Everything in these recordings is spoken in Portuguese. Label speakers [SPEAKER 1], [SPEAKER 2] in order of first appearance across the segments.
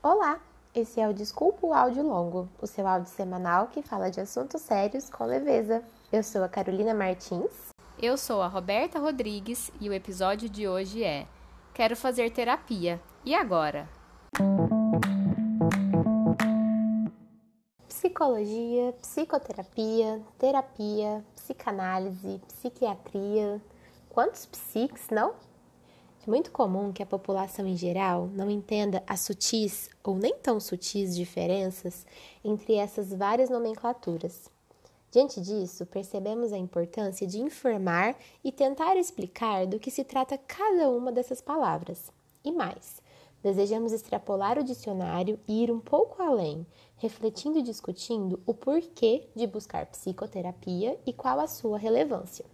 [SPEAKER 1] Olá, esse é o Desculpa o Áudio Longo, o seu áudio semanal que fala de assuntos sérios com leveza. Eu sou a Carolina Martins.
[SPEAKER 2] Eu sou a Roberta Rodrigues e o episódio de hoje é Quero fazer terapia. E agora?
[SPEAKER 1] Psicologia, psicoterapia, terapia, psicanálise, psiquiatria. Quantos psiques, não? Muito comum que a população em geral não entenda as sutis ou nem tão sutis diferenças entre essas várias nomenclaturas. Diante disso, percebemos a importância de informar e tentar explicar do que se trata cada uma dessas palavras. E mais, desejamos extrapolar o dicionário e ir um pouco além, refletindo e discutindo o porquê de buscar psicoterapia e qual a sua relevância.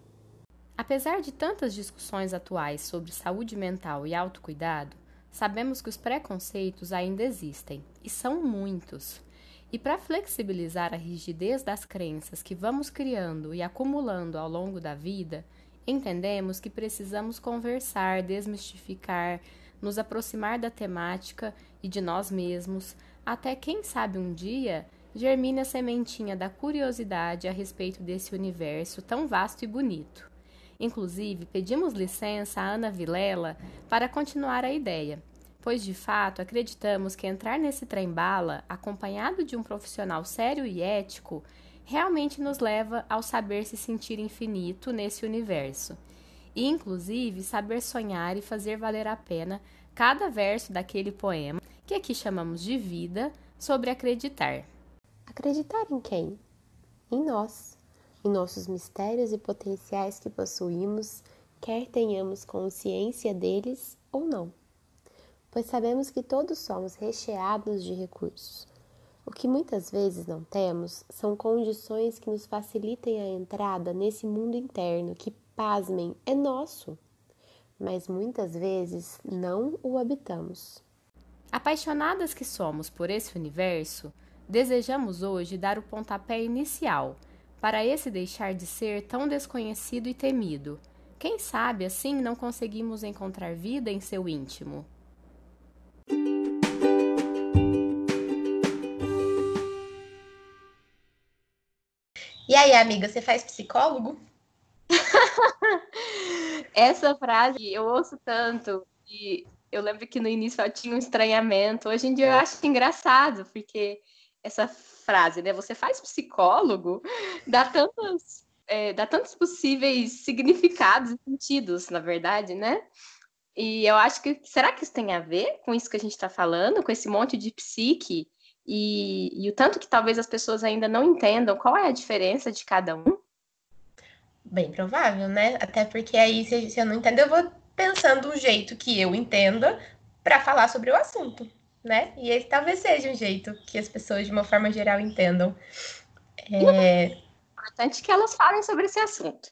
[SPEAKER 2] Apesar de tantas discussões atuais sobre saúde mental e autocuidado, sabemos que os preconceitos ainda existem, e são muitos. E para flexibilizar a rigidez das crenças que vamos criando e acumulando ao longo da vida, entendemos que precisamos conversar, desmistificar, nos aproximar da temática e de nós mesmos, até quem sabe um dia germine a sementinha da curiosidade a respeito desse universo tão vasto e bonito. Inclusive, pedimos licença a Ana Vilela para continuar a ideia, pois de fato acreditamos que entrar nesse trem-bala, acompanhado de um profissional sério e ético, realmente nos leva ao saber se sentir infinito nesse universo. E, inclusive, saber sonhar e fazer valer a pena cada verso daquele poema, que aqui chamamos de vida, sobre acreditar.
[SPEAKER 1] Acreditar em quem? Em nós em nossos mistérios e potenciais que possuímos, quer tenhamos consciência deles ou não. Pois sabemos que todos somos recheados de recursos. O que muitas vezes não temos são condições que nos facilitem a entrada nesse mundo interno que, pasmem, é nosso, mas muitas vezes não o habitamos.
[SPEAKER 2] Apaixonadas que somos por esse universo, desejamos hoje dar o pontapé inicial para esse deixar de ser tão desconhecido e temido. Quem sabe assim não conseguimos encontrar vida em seu íntimo?
[SPEAKER 1] E aí, amiga, você faz psicólogo?
[SPEAKER 2] Essa frase eu ouço tanto e eu lembro que no início eu tinha um estranhamento. Hoje em dia eu acho engraçado, porque essa frase, né? Você faz psicólogo, dá tantos, é, dá tantos possíveis significados e sentidos, na verdade, né? E eu acho que será que isso tem a ver com isso que a gente está falando, com esse monte de psique e, e, o tanto que talvez as pessoas ainda não entendam qual é a diferença de cada um?
[SPEAKER 1] Bem provável, né? Até porque aí, se, se eu não entendo, eu vou pensando um jeito que eu entenda para falar sobre o assunto né? E esse talvez seja um jeito que as pessoas, de uma forma geral, entendam.
[SPEAKER 2] É... é importante que elas falem sobre esse assunto.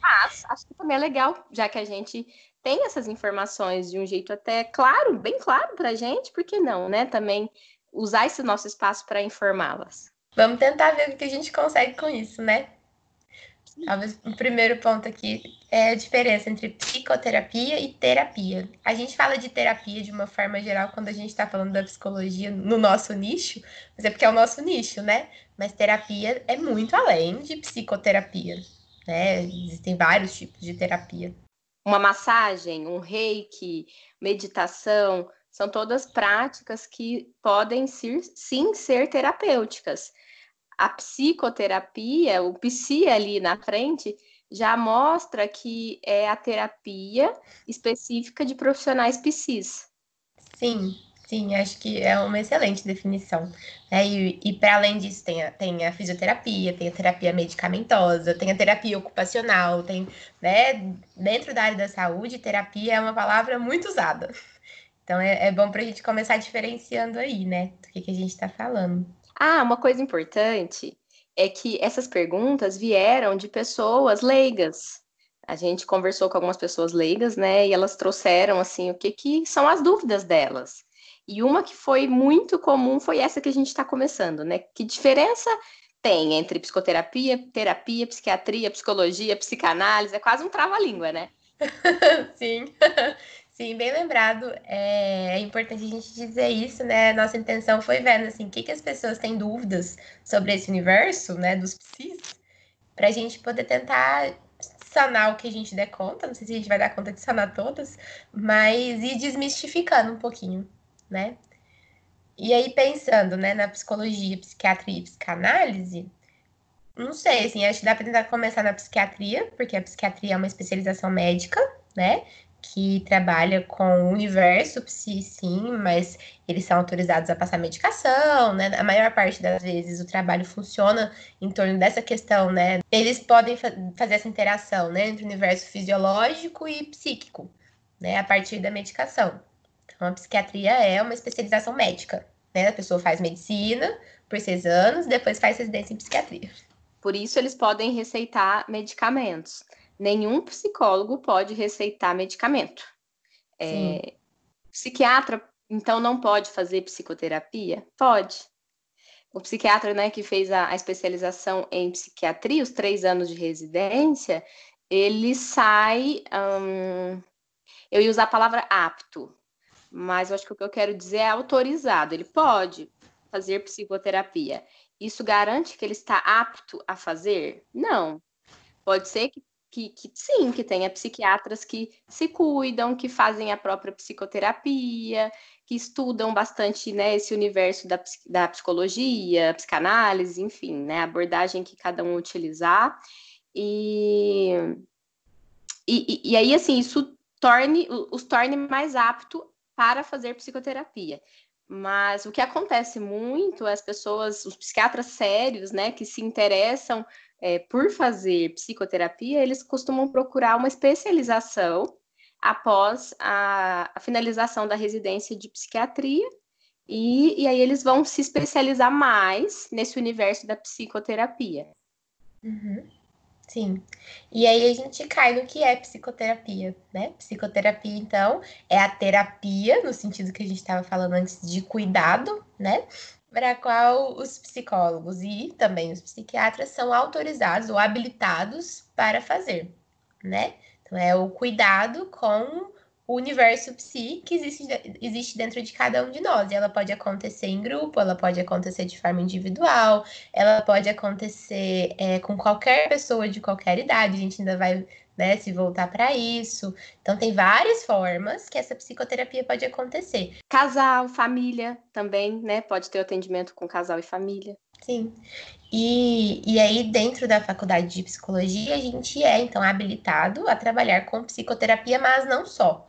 [SPEAKER 2] Mas acho que também é legal, já que a gente tem essas informações de um jeito até claro, bem claro para a gente, por que não, né? Também usar esse nosso espaço para informá-las.
[SPEAKER 1] Vamos tentar ver o que a gente consegue com isso, né? Talvez o primeiro ponto aqui é a diferença entre psicoterapia e terapia. A gente fala de terapia de uma forma geral quando a gente está falando da psicologia no nosso nicho, mas é porque é o nosso nicho, né? Mas terapia é muito além de psicoterapia, né? Existem vários tipos de terapia.
[SPEAKER 2] Uma massagem, um reiki, meditação, são todas práticas que podem ser, sim ser terapêuticas a psicoterapia, o psi ali na frente, já mostra que é a terapia específica de profissionais psis.
[SPEAKER 1] Sim, sim, acho que é uma excelente definição. É, e, e para além disso, tem a, tem a fisioterapia, tem a terapia medicamentosa, tem a terapia ocupacional, tem, né, dentro da área da saúde, terapia é uma palavra muito usada. Então é, é bom para a gente começar diferenciando aí, né, do que, que a gente está falando.
[SPEAKER 2] Ah, uma coisa importante é que essas perguntas vieram de pessoas leigas. A gente conversou com algumas pessoas leigas, né? E elas trouxeram assim o que, que são as dúvidas delas. E uma que foi muito comum foi essa que a gente está começando, né? Que diferença tem entre psicoterapia, terapia, psiquiatria, psicologia, psicanálise? É quase um trava-língua, né?
[SPEAKER 1] Sim, Sim, bem lembrado. É, é, importante a gente dizer isso, né? Nossa intenção foi vendo assim, o que, que as pessoas têm dúvidas sobre esse universo, né, dos psis, para a gente poder tentar sanar o que a gente der conta. Não sei se a gente vai dar conta de sanar todas, mas ir desmistificando um pouquinho, né? E aí, pensando né, na psicologia, psiquiatria e psicanálise, não sei, assim, acho que dá para tentar começar na psiquiatria, porque a psiquiatria é uma especialização médica, né? Que trabalha com o universo sim, mas eles são autorizados a passar medicação, né? A maior parte das vezes o trabalho funciona em torno dessa questão, né? Eles podem fa fazer essa interação, né? Entre o universo fisiológico e psíquico, né? A partir da medicação. Então, a psiquiatria é uma especialização médica, né? A pessoa faz medicina por seis anos, depois faz residência em psiquiatria.
[SPEAKER 2] Por isso, eles podem receitar medicamentos. Nenhum psicólogo pode receitar medicamento. É, psiquiatra, então, não pode fazer psicoterapia? Pode. O psiquiatra né, que fez a, a especialização em psiquiatria, os três anos de residência, ele sai. Hum, eu ia usar a palavra apto, mas eu acho que o que eu quero dizer é autorizado. Ele pode fazer psicoterapia. Isso garante que ele está apto a fazer? Não. Pode ser que, que, que, sim, que tenha psiquiatras que se cuidam, que fazem a própria psicoterapia, que estudam bastante né, esse universo da, da psicologia, psicanálise, enfim, né, a abordagem que cada um utilizar. E, e, e aí, assim, isso torne, os torne mais apto para fazer psicoterapia. Mas o que acontece muito, as pessoas, os psiquiatras sérios, né, que se interessam é, por fazer psicoterapia, eles costumam procurar uma especialização após a, a finalização da residência de psiquiatria, e, e, aí eles vão se especializar mais nesse universo da psicoterapia.
[SPEAKER 1] Uhum. Sim. E aí a gente cai no que é psicoterapia, né? Psicoterapia, então, é a terapia, no sentido que a gente estava falando antes de cuidado, né? Para qual os psicólogos e também os psiquiatras são autorizados ou habilitados para fazer, né? Então, é o cuidado com o universo psi que existe, existe dentro de cada um de nós. E ela pode acontecer em grupo, ela pode acontecer de forma individual, ela pode acontecer é, com qualquer pessoa de qualquer idade. A gente ainda vai né, se voltar para isso. Então, tem várias formas que essa psicoterapia pode acontecer.
[SPEAKER 2] Casal, família também, né? Pode ter atendimento com casal e família.
[SPEAKER 1] Sim. E, e aí, dentro da faculdade de psicologia, a gente é, então, habilitado a trabalhar com psicoterapia, mas não só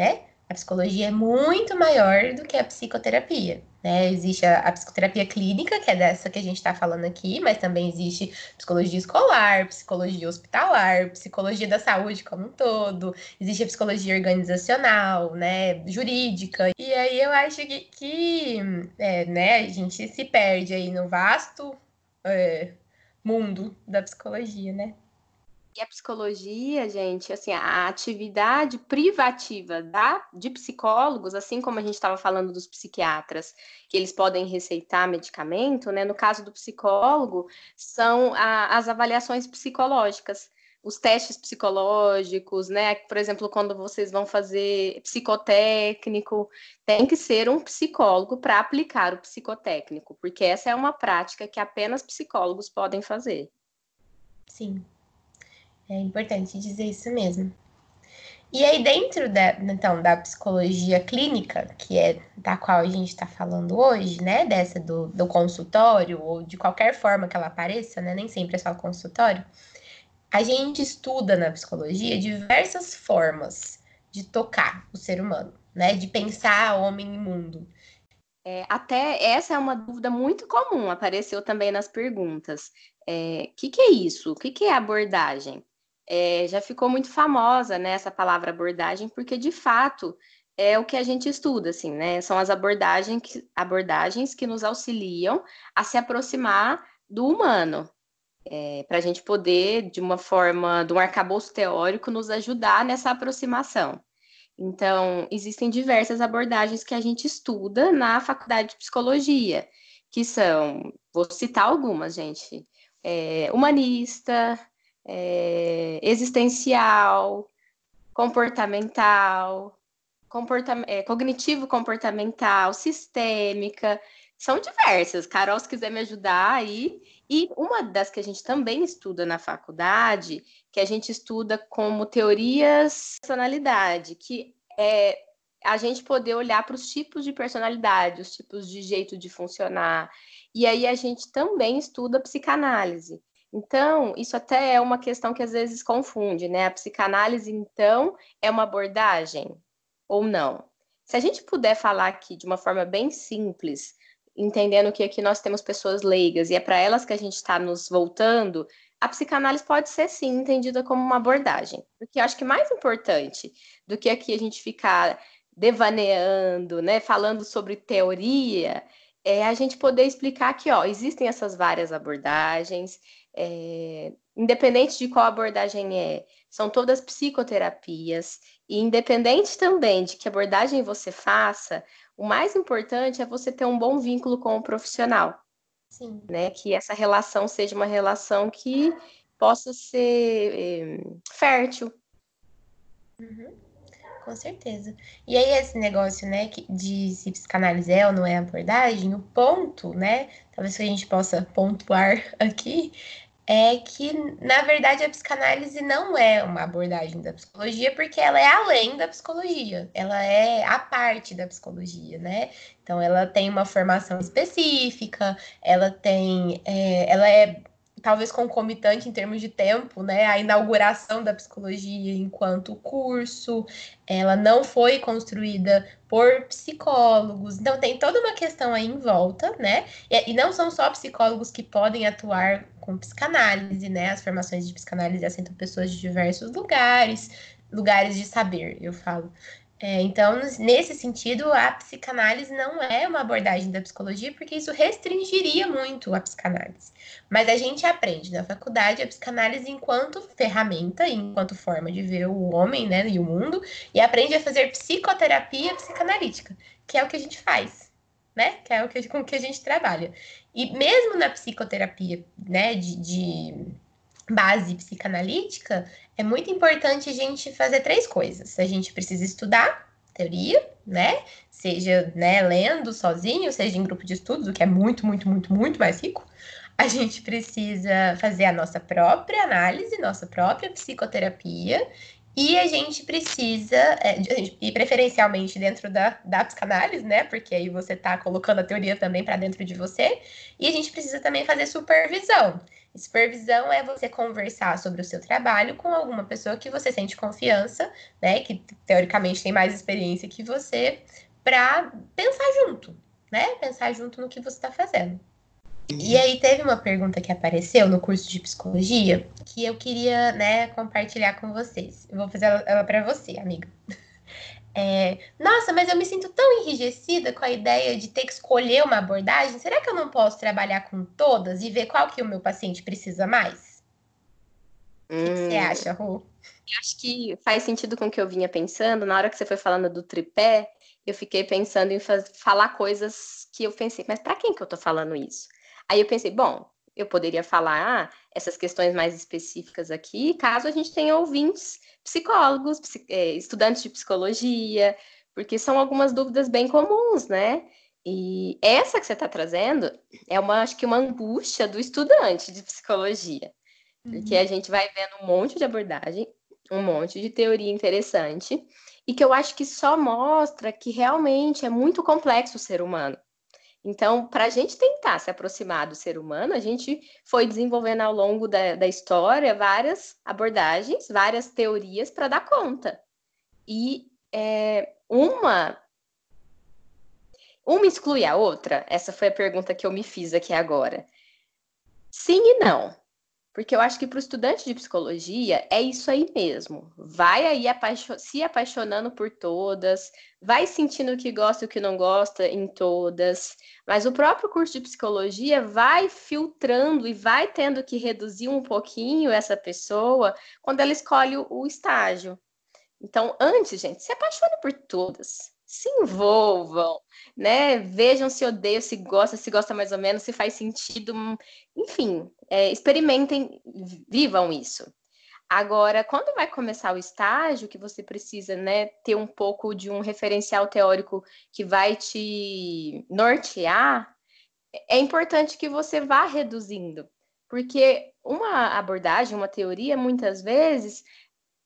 [SPEAKER 1] né? A psicologia é muito maior do que a psicoterapia, né? Existe a, a psicoterapia clínica, que é dessa que a gente está falando aqui, mas também existe psicologia escolar, psicologia hospitalar, psicologia da saúde como um todo, existe a psicologia organizacional, né? Jurídica. E aí eu acho que, que é, né, a gente se perde aí no vasto é, mundo da psicologia, né?
[SPEAKER 2] E a psicologia, gente, assim, a atividade privativa da, de psicólogos, assim como a gente estava falando dos psiquiatras, que eles podem receitar medicamento, né? No caso do psicólogo, são a, as avaliações psicológicas, os testes psicológicos, né? Por exemplo, quando vocês vão fazer psicotécnico, tem que ser um psicólogo para aplicar o psicotécnico, porque essa é uma prática que apenas psicólogos podem fazer.
[SPEAKER 1] Sim. É importante dizer isso mesmo. E aí, dentro da, então, da psicologia clínica, que é da qual a gente está falando hoje, né? Dessa do, do consultório, ou de qualquer forma que ela apareça, né? Nem sempre é só consultório. A gente estuda na psicologia diversas formas de tocar o ser humano, né? De pensar homem e mundo.
[SPEAKER 2] É, até essa é uma dúvida muito comum, apareceu também nas perguntas. O é, que, que é isso? O que, que é abordagem? É, já ficou muito famosa né, essa palavra abordagem, porque de fato é o que a gente estuda, assim, né? São as abordagens que, abordagens que nos auxiliam a se aproximar do humano, é, para a gente poder, de uma forma, de um arcabouço teórico, nos ajudar nessa aproximação. Então, existem diversas abordagens que a gente estuda na faculdade de psicologia, que são, vou citar algumas, gente, é, humanista, é, existencial, comportamental, é, cognitivo-comportamental, sistêmica, são diversas. Carol, se quiser me ajudar aí. E uma das que a gente também estuda na faculdade, que a gente estuda como teorias de personalidade, que é a gente poder olhar para os tipos de personalidade, os tipos de jeito de funcionar. E aí a gente também estuda psicanálise. Então, isso até é uma questão que às vezes confunde, né? A psicanálise, então, é uma abordagem ou não? Se a gente puder falar aqui de uma forma bem simples, entendendo que aqui nós temos pessoas leigas e é para elas que a gente está nos voltando, a psicanálise pode ser sim entendida como uma abordagem. Porque eu acho que mais importante do que aqui a gente ficar devaneando, né, falando sobre teoria, é a gente poder explicar que, ó, existem essas várias abordagens, é, independente de qual abordagem é, são todas psicoterapias, e independente também de que abordagem você faça, o mais importante é você ter um bom vínculo com o profissional. Sim. Né? Que essa relação seja uma relação que possa ser eh, fértil.
[SPEAKER 1] Uhum. Com certeza. E aí, esse negócio, né, de se psicanálise é ou não é abordagem, o ponto, né, talvez que a gente possa pontuar aqui, é que, na verdade, a psicanálise não é uma abordagem da psicologia, porque ela é além da psicologia, ela é a parte da psicologia, né? Então, ela tem uma formação específica, ela tem. É, ela é talvez concomitante em termos de tempo, né? A inauguração da psicologia enquanto curso, ela não foi construída por psicólogos, então tem toda uma questão aí em volta, né? E, e não são só psicólogos que podem atuar com psicanálise, né? As formações de psicanálise assentam pessoas de diversos lugares, lugares de saber, eu falo. É, então, nesse sentido, a psicanálise não é uma abordagem da psicologia, porque isso restringiria muito a psicanálise. Mas a gente aprende na faculdade a psicanálise enquanto ferramenta, enquanto forma de ver o homem né, e o mundo, e aprende a fazer psicoterapia psicanalítica, que é o que a gente faz, né? Que é o que, com que a gente trabalha. E mesmo na psicoterapia, né, de, de base psicanalítica, é muito importante a gente fazer três coisas. A gente precisa estudar teoria, né? Seja né, lendo sozinho, seja em grupo de estudos, o que é muito, muito, muito, muito mais rico. A gente precisa fazer a nossa própria análise, nossa própria psicoterapia e a gente precisa, é, e preferencialmente dentro da, da psicanálise, né? Porque aí você está colocando a teoria também para dentro de você. E a gente precisa também fazer supervisão. Supervisão é você conversar sobre o seu trabalho com alguma pessoa que você sente confiança, né? Que teoricamente tem mais experiência que você, para pensar junto, né? Pensar junto no que você está fazendo. E aí teve uma pergunta que apareceu no curso de psicologia que eu queria, né, compartilhar com vocês. Eu vou fazer ela para você, amiga. É, Nossa, mas eu me sinto tão enrijecida com a ideia de ter que escolher uma abordagem. Será que eu não posso trabalhar com todas e ver qual que o meu paciente precisa mais? O que, que você hum. acha, Ru?
[SPEAKER 2] Acho que faz sentido com o que eu vinha pensando. Na hora que você foi falando do tripé, eu fiquei pensando em falar coisas que eu pensei, mas para quem que eu tô falando isso? Aí eu pensei, bom, eu poderia falar ah, essas questões mais específicas aqui, caso a gente tenha ouvintes psicólogos, é, estudantes de psicologia, porque são algumas dúvidas bem comuns, né? E essa que você está trazendo é uma, acho que uma angústia do estudante de psicologia, uhum. porque a gente vai vendo um monte de abordagem, um monte de teoria interessante, e que eu acho que só mostra que realmente é muito complexo o ser humano. Então, para a gente tentar se aproximar do ser humano, a gente foi desenvolvendo ao longo da, da história várias abordagens, várias teorias para dar conta. E é, uma uma exclui a outra? Essa foi a pergunta que eu me fiz aqui agora. Sim e não. Porque eu acho que para o estudante de psicologia é isso aí mesmo. Vai aí se apaixonando por todas, vai sentindo o que gosta e o que não gosta em todas. Mas o próprio curso de psicologia vai filtrando e vai tendo que reduzir um pouquinho essa pessoa quando ela escolhe o estágio. Então, antes, gente, se apaixone por todas se envolvam, né? Vejam se odeiam, se gosta, se gosta mais ou menos, se faz sentido, enfim, é, experimentem, vivam isso. Agora, quando vai começar o estágio, que você precisa né, ter um pouco de um referencial teórico que vai te nortear, é importante que você vá reduzindo, porque uma abordagem, uma teoria, muitas vezes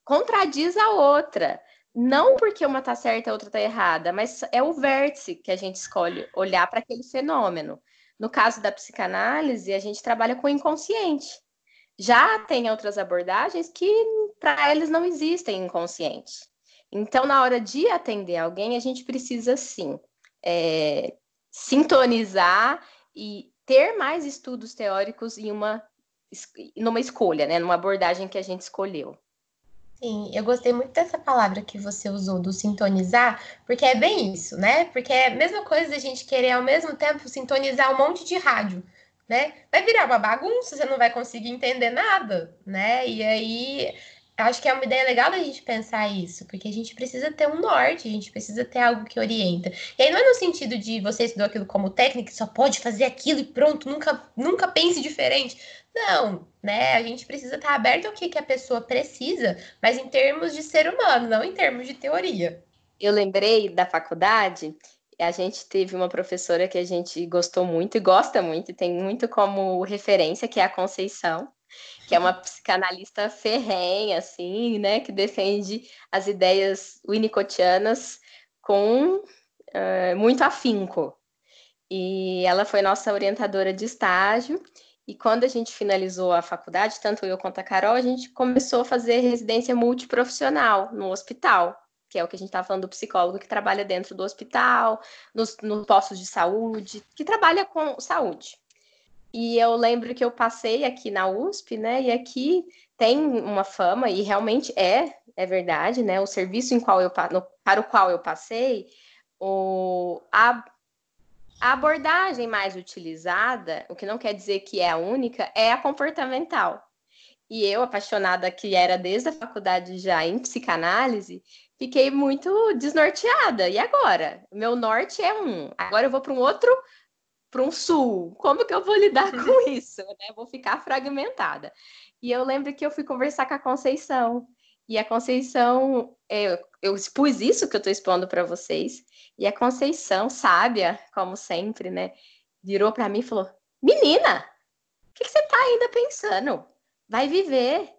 [SPEAKER 2] contradiz a outra. Não porque uma está certa e a outra está errada, mas é o vértice que a gente escolhe olhar para aquele fenômeno. No caso da psicanálise, a gente trabalha com o inconsciente. Já tem outras abordagens que para eles não existem inconsciente. Então, na hora de atender alguém, a gente precisa sim é, sintonizar e ter mais estudos teóricos em uma numa escolha, né, numa abordagem que a gente escolheu.
[SPEAKER 1] Sim, eu gostei muito dessa palavra que você usou do sintonizar, porque é bem isso, né? Porque é a mesma coisa a gente querer ao mesmo tempo sintonizar um monte de rádio, né? Vai virar uma bagunça, você não vai conseguir entender nada, né? E aí acho que é uma ideia legal da gente pensar isso, porque a gente precisa ter um norte, a gente precisa ter algo que orienta. E aí não é no sentido de você estudou aquilo como técnica, só pode fazer aquilo e pronto, nunca, nunca pense diferente. Não, né? A gente precisa estar aberto ao que, que a pessoa precisa, mas em termos de ser humano, não em termos de teoria.
[SPEAKER 2] Eu lembrei da faculdade, a gente teve uma professora que a gente gostou muito e gosta muito, e tem muito como referência, que é a Conceição que é uma psicanalista ferrenha, assim, né, que defende as ideias winnicottianas com uh, muito afinco. E ela foi nossa orientadora de estágio, e quando a gente finalizou a faculdade, tanto eu quanto a Carol, a gente começou a fazer residência multiprofissional no hospital, que é o que a gente estava falando do psicólogo que trabalha dentro do hospital, nos, nos postos de saúde, que trabalha com saúde. E eu lembro que eu passei aqui na USP, né? E aqui tem uma fama, e realmente é, é verdade, né? O serviço em qual eu, no, para o qual eu passei, o, a, a abordagem mais utilizada, o que não quer dizer que é a única, é a comportamental. E eu, apaixonada que era desde a faculdade já em psicanálise, fiquei muito desnorteada. E agora? Meu norte é um. Agora eu vou para um outro para um sul. Como que eu vou lidar com isso? Né? Vou ficar fragmentada. E eu lembro que eu fui conversar com a Conceição. E a Conceição, eu, eu expus isso que eu estou expondo para vocês. E a Conceição, sábia, como sempre, né, virou para mim e falou: Menina, o que, que você está ainda pensando? Vai viver,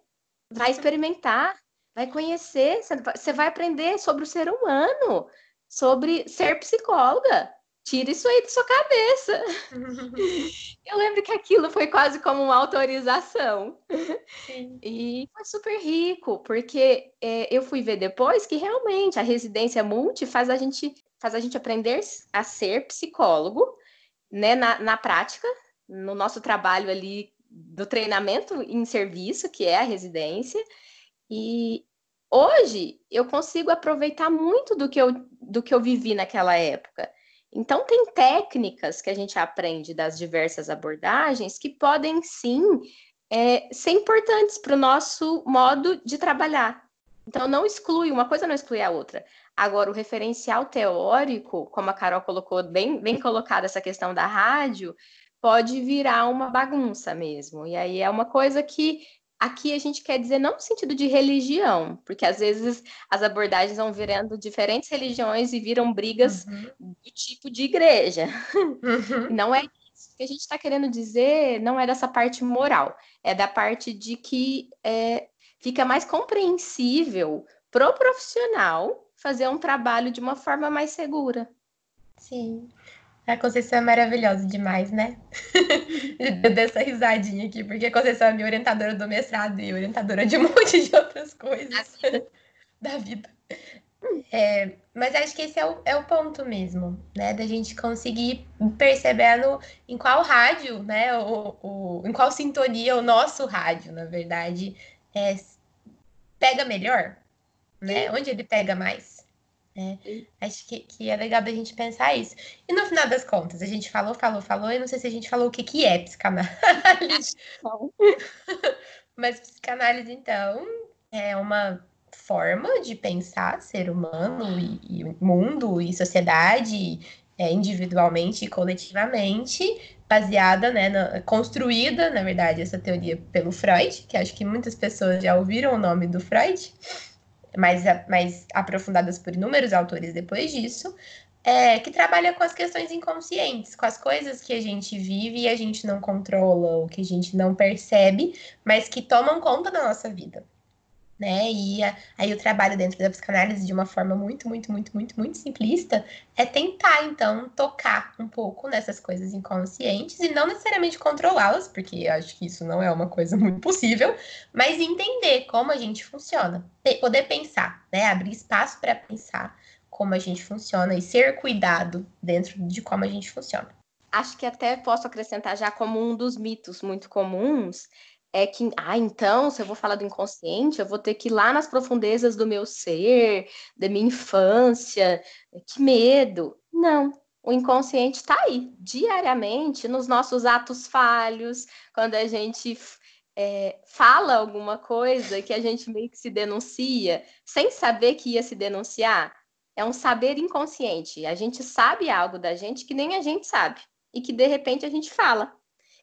[SPEAKER 2] vai experimentar, vai conhecer, você vai aprender sobre o ser humano, sobre ser psicóloga tira isso aí da sua cabeça. eu lembro que aquilo foi quase como uma autorização. Sim. E foi super rico, porque é, eu fui ver depois que realmente a residência multi faz a gente, faz a gente aprender a ser psicólogo, né, na, na prática, no nosso trabalho ali do treinamento em serviço, que é a residência. E hoje eu consigo aproveitar muito do que eu, do que eu vivi naquela época. Então, tem técnicas que a gente aprende das diversas abordagens que podem sim é, ser importantes para o nosso modo de trabalhar. Então, não exclui, uma coisa não exclui a outra. Agora, o referencial teórico, como a Carol colocou, bem, bem colocada essa questão da rádio, pode virar uma bagunça mesmo. E aí é uma coisa que Aqui a gente quer dizer não no sentido de religião, porque às vezes as abordagens vão virando diferentes religiões e viram brigas uhum. do tipo de igreja. Uhum. Não é isso que a gente está querendo dizer, não é dessa parte moral, é da parte de que é, fica mais compreensível pro profissional fazer um trabalho de uma forma mais segura.
[SPEAKER 1] Sim. A Conceição é maravilhosa demais, né? Eu dei essa risadinha aqui, porque a Conceição é minha orientadora do mestrado e orientadora de um monte de outras coisas da vida. É, mas acho que esse é o, é o ponto mesmo, né? Da gente conseguir perceber no, em qual rádio, né? O, o, em qual sintonia o nosso rádio, na verdade, é, pega melhor, né? Onde ele pega mais. É, acho que, que é legal a gente pensar isso. E no final das contas, a gente falou, falou, falou, e não sei se a gente falou o que, que é psicanálise. Mas psicanálise, então, é uma forma de pensar ser humano e, e mundo e sociedade é, individualmente e coletivamente baseada, né, na, construída, na verdade, essa teoria pelo Freud, que acho que muitas pessoas já ouviram o nome do Freud, mais, mais aprofundadas por inúmeros autores depois disso, é, que trabalha com as questões inconscientes, com as coisas que a gente vive e a gente não controla, ou que a gente não percebe, mas que tomam conta da nossa vida né? E a, aí o trabalho dentro da psicanálise de uma forma muito, muito, muito, muito, muito simplista é tentar então tocar um pouco nessas coisas inconscientes e não necessariamente controlá-las, porque acho que isso não é uma coisa muito possível, mas entender como a gente funciona, poder pensar, né? Abrir espaço para pensar como a gente funciona e ser cuidado dentro de como a gente funciona.
[SPEAKER 2] Acho que até posso acrescentar já como um dos mitos muito comuns é que, ah, então, se eu vou falar do inconsciente, eu vou ter que ir lá nas profundezas do meu ser, da minha infância, que medo. Não, o inconsciente está aí, diariamente, nos nossos atos falhos, quando a gente é, fala alguma coisa que a gente meio que se denuncia, sem saber que ia se denunciar. É um saber inconsciente. A gente sabe algo da gente que nem a gente sabe, e que de repente a gente fala,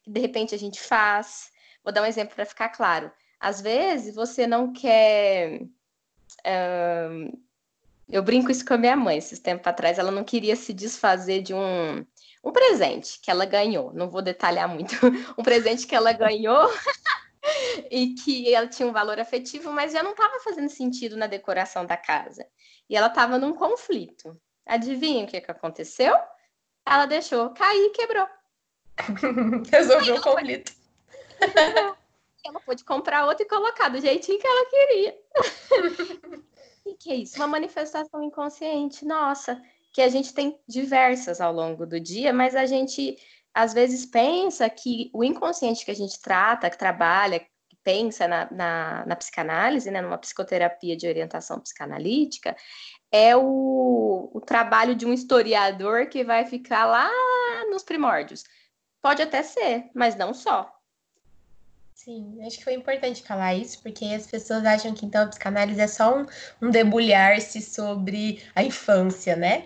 [SPEAKER 2] que de repente a gente faz Vou dar um exemplo para ficar claro. Às vezes você não quer. eu brinco isso com a minha mãe, esses tempos atrás, ela não queria se desfazer de um, um presente que ela ganhou. Não vou detalhar muito. um presente que ela ganhou e que ela tinha um valor afetivo, mas já não estava fazendo sentido na decoração da casa. E ela estava num conflito. Adivinha o que, que aconteceu? Ela deixou cair e quebrou.
[SPEAKER 1] Resolveu o conflito.
[SPEAKER 2] ela pôde comprar outra e colocar do jeitinho que ela queria. e que é isso? Uma manifestação inconsciente, nossa, que a gente tem diversas ao longo do dia, mas a gente às vezes pensa que o inconsciente que a gente trata, que trabalha, que pensa na, na, na psicanálise, né, numa psicoterapia de orientação psicanalítica, é o, o trabalho de um historiador que vai ficar lá nos primórdios. Pode até ser, mas não só.
[SPEAKER 1] Sim, acho que foi importante falar isso, porque as pessoas acham que então a psicanálise é só um, um debulhar-se sobre a infância, né?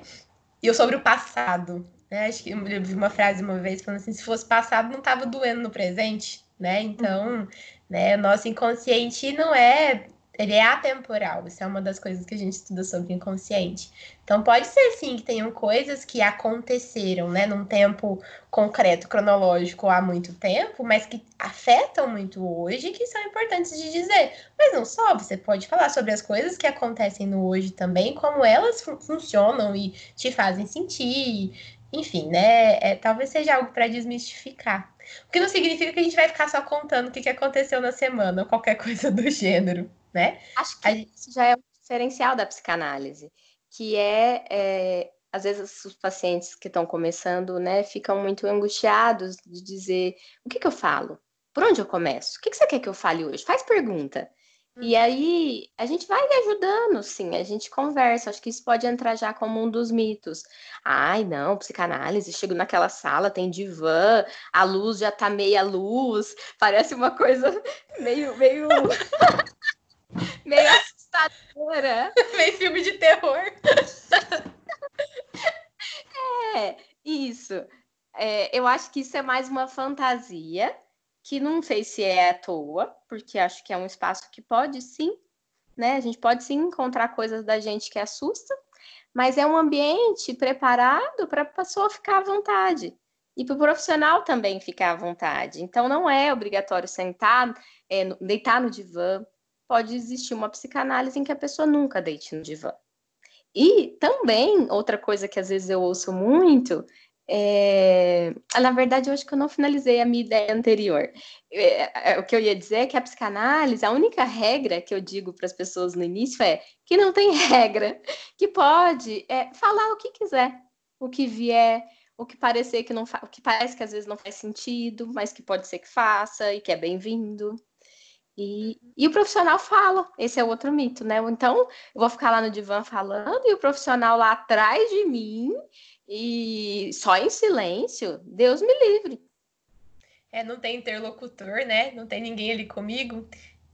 [SPEAKER 1] E sobre o passado. Né? Acho que eu vi uma frase uma vez falando assim: se fosse passado, não estava doendo no presente, né? Então, uhum. né, nosso inconsciente não é ele é atemporal. Isso é uma das coisas que a gente estuda sobre o inconsciente. Então, pode ser sim que tenham coisas que aconteceram, né, num tempo concreto, cronológico, há muito tempo, mas que afetam muito hoje, que são importantes de dizer. Mas não só, você pode falar sobre as coisas que acontecem no hoje também, como elas fun funcionam e te fazem sentir. Enfim, né? É, talvez seja algo para desmistificar. O que não significa que a gente vai ficar só contando o que aconteceu na semana, ou qualquer coisa do gênero né?
[SPEAKER 2] Acho que gente... isso já é um diferencial da psicanálise, que é, é às vezes os pacientes que estão começando, né, ficam muito angustiados de dizer o que, que eu falo, por onde eu começo, o que, que você quer que eu fale hoje? Faz pergunta. E hum. aí a gente vai ajudando, sim, a gente conversa. Acho que isso pode entrar já como um dos mitos. Ai, não, psicanálise, chego naquela sala, tem divã, a luz já tá meia luz, parece uma coisa meio, meio meio assustadora.
[SPEAKER 1] meio filme de terror.
[SPEAKER 2] é, isso. É, eu acho que isso é mais uma fantasia, que não sei se é à toa, porque acho que é um espaço que pode sim, né? A gente pode sim encontrar coisas da gente que assusta, mas é um ambiente preparado para a pessoa ficar à vontade e para o profissional também ficar à vontade. Então, não é obrigatório sentar, é, deitar no divã, pode existir uma psicanálise em que a pessoa nunca deite no divã. E também, outra coisa que às vezes eu ouço muito, é... na verdade, eu acho que eu não finalizei a minha ideia anterior. É, é, o que eu ia dizer é que a psicanálise, a única regra que eu digo para as pessoas no início é que não tem regra, que pode é, falar o que quiser, o que vier, o que parecer que não o que parece que às vezes não faz sentido, mas que pode ser que faça e que é bem-vindo. E, e, o profissional fala, esse é outro mito, né? Então, eu vou ficar lá no divã falando e o profissional lá atrás de mim e só em silêncio, Deus me livre.
[SPEAKER 1] É, não tem interlocutor, né? Não tem ninguém ali comigo.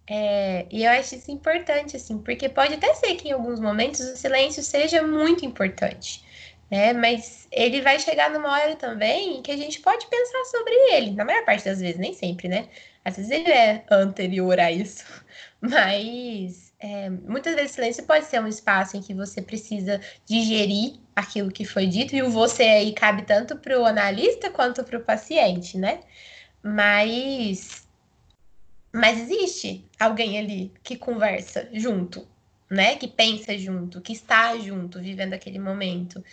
[SPEAKER 1] É, e eu acho isso importante, assim, porque pode até ser que em alguns momentos o silêncio seja muito importante né? Mas ele vai chegar numa hora também que a gente pode pensar sobre ele, na maior parte das vezes, nem sempre, né? Às vezes ele é anterior a isso, mas é, muitas vezes silêncio pode ser um espaço em que você precisa digerir aquilo que foi dito, e o você aí cabe tanto para o analista quanto para o paciente, né? Mas, mas existe alguém ali que conversa junto, né? Que pensa junto, que está junto, vivendo aquele momento.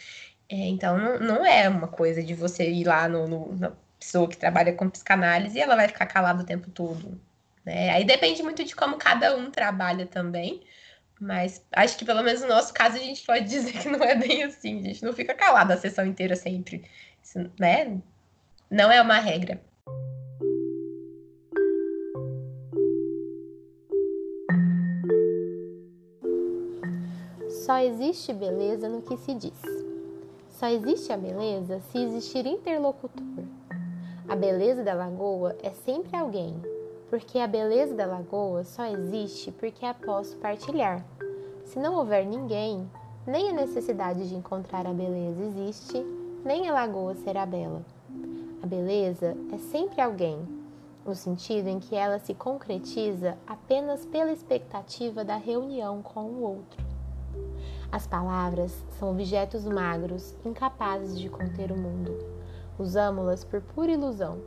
[SPEAKER 1] É, então, não, não, é uma coisa de você ir lá no, no, na pessoa que trabalha com psicanálise e ela vai ficar calada o tempo todo. Né? Aí depende muito de como cada um trabalha também. Mas acho que pelo menos no nosso caso a gente pode dizer que não é bem assim. A gente não fica calado a sessão inteira sempre. Isso, né? Não é uma regra.
[SPEAKER 3] Só existe beleza no que se diz. Só existe a beleza se existir interlocutor. A beleza da lagoa é sempre alguém, porque a beleza da lagoa só existe porque a posso partilhar. Se não houver ninguém, nem a necessidade de encontrar a beleza existe, nem a lagoa será bela. A beleza é sempre alguém, no sentido em que ela se concretiza apenas pela expectativa da reunião com o outro. As palavras são objetos magros, incapazes de conter o mundo. Usamo-las por pura ilusão.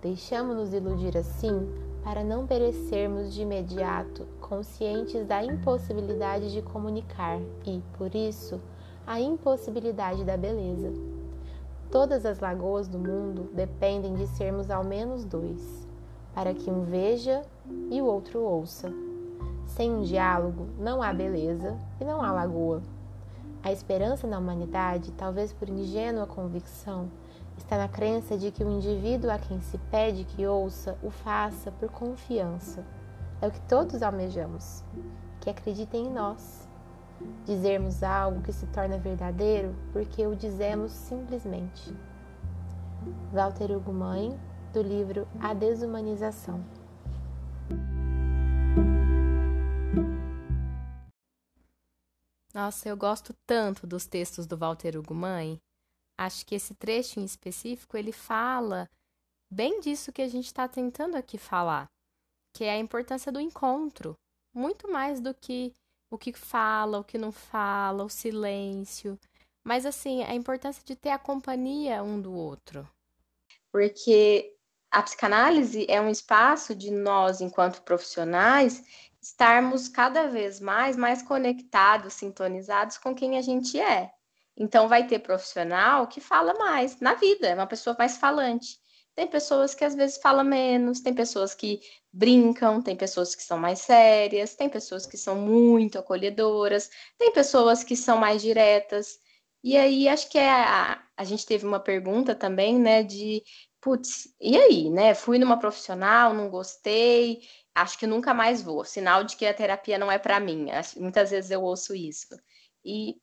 [SPEAKER 3] Deixamo-nos iludir assim para não perecermos de imediato, conscientes da impossibilidade de comunicar e, por isso, a impossibilidade da beleza. Todas as lagoas do mundo dependem de sermos ao menos dois, para que um veja e o outro ouça. Sem um diálogo, não há beleza e não há lagoa. A esperança na humanidade, talvez por ingênua convicção, está na crença de que o indivíduo a quem se pede que ouça o faça por confiança. É o que todos almejamos, que acreditem em nós. Dizermos algo que se torna verdadeiro porque o dizemos simplesmente. Walter Hugo Mãe, do livro A Desumanização. Nossa, eu gosto tanto dos textos do Walter Hugo Mãe. Acho que esse trecho em específico ele fala bem disso que a gente está tentando aqui falar, que é a importância do encontro, muito mais do que o que fala, o que não fala, o silêncio, mas assim, a importância de ter a companhia um do outro.
[SPEAKER 2] Porque a psicanálise é um espaço de nós, enquanto profissionais, estarmos cada vez mais mais conectados, sintonizados com quem a gente é. Então vai ter profissional que fala mais na vida, é uma pessoa mais falante. Tem pessoas que às vezes falam menos, tem pessoas que brincam, tem pessoas que são mais sérias, tem pessoas que são muito acolhedoras, tem pessoas que são mais diretas. E aí acho que é a, a gente teve uma pergunta também, né, de putz, e aí, né? Fui numa profissional, não gostei, acho que nunca mais vou. Sinal de que a terapia não é para mim. Muitas vezes eu ouço isso. E,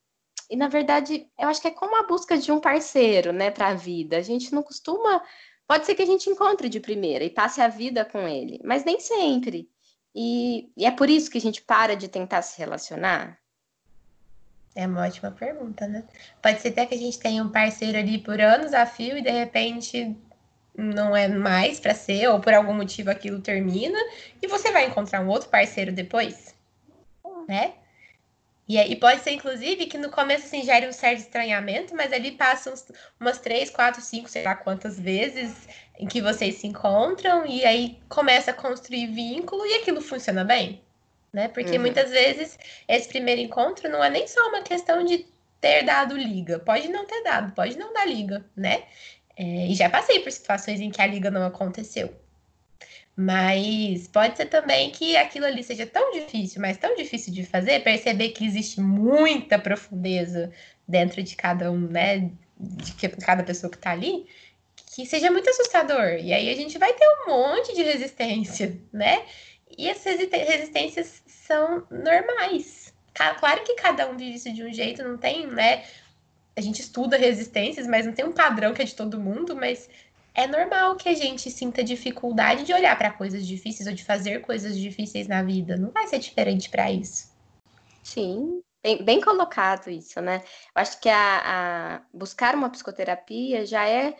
[SPEAKER 2] e na verdade, eu acho que é como a busca de um parceiro, né, para a vida. A gente não costuma. Pode ser que a gente encontre de primeira e passe a vida com ele, mas nem sempre. E, e é por isso que a gente para de tentar se relacionar.
[SPEAKER 1] É uma ótima pergunta, né? Pode ser até que a gente tenha um parceiro ali por anos a fio e de repente não é mais para ser, ou por algum motivo aquilo termina, e você vai encontrar um outro parceiro depois, né? E aí pode ser, inclusive, que no começo assim, gere um certo estranhamento, mas ali passam umas três, quatro, cinco, sei lá quantas vezes em que vocês se encontram, e aí começa a construir vínculo e aquilo funciona bem, né? Porque uhum. muitas vezes esse primeiro encontro não é nem só uma questão de ter dado liga, pode não ter dado, pode não dar liga, né? É, e já passei por situações em que a liga não aconteceu. Mas pode ser também que aquilo ali seja tão difícil, mas tão difícil de fazer, perceber que existe muita profundeza dentro de cada um, né? De cada pessoa que tá ali, que seja muito assustador. E aí a gente vai ter um monte de resistência, né? E essas resistências são normais. Claro que cada um vive isso de um jeito, não tem, né? a gente estuda resistências, mas não tem um padrão que é de todo mundo, mas é normal que a gente sinta dificuldade de olhar para coisas difíceis ou de fazer coisas difíceis na vida. Não vai ser diferente para isso.
[SPEAKER 2] Sim, Bem, bem colocado isso, né? Eu acho que a, a, buscar uma psicoterapia já é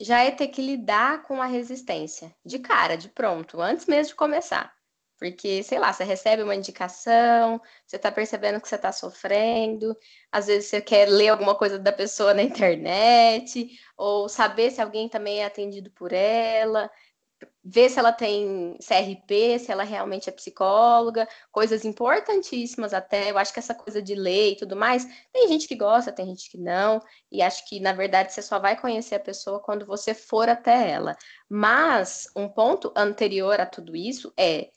[SPEAKER 2] já é ter que lidar com a resistência de cara, de pronto, antes mesmo de começar. Porque, sei lá, você recebe uma indicação, você está percebendo que você está sofrendo, às vezes você quer ler alguma coisa da pessoa na internet, ou saber se alguém também é atendido por ela, ver se ela tem CRP, se ela realmente é psicóloga, coisas importantíssimas até. Eu acho que essa coisa de ler e tudo mais, tem gente que gosta, tem gente que não, e acho que na verdade você só vai conhecer a pessoa quando você for até ela. Mas um ponto anterior a tudo isso é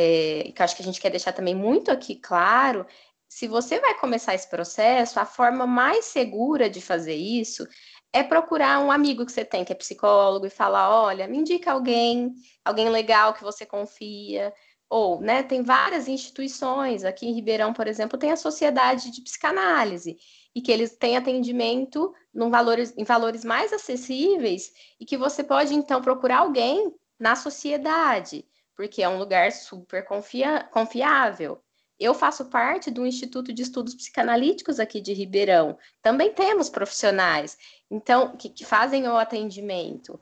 [SPEAKER 2] é, que acho que a gente quer deixar também muito aqui claro, se você vai começar esse processo, a forma mais segura de fazer isso é procurar um amigo que você tem, que é psicólogo, e falar: olha, me indica alguém, alguém legal que você confia. Ou, né, tem várias instituições, aqui em Ribeirão, por exemplo, tem a Sociedade de Psicanálise, e que eles têm atendimento em valores mais acessíveis, e que você pode, então, procurar alguém na sociedade porque é um lugar super confia confiável. Eu faço parte do Instituto de Estudos Psicanalíticos aqui de Ribeirão. Também temos profissionais, então, que, que fazem o atendimento.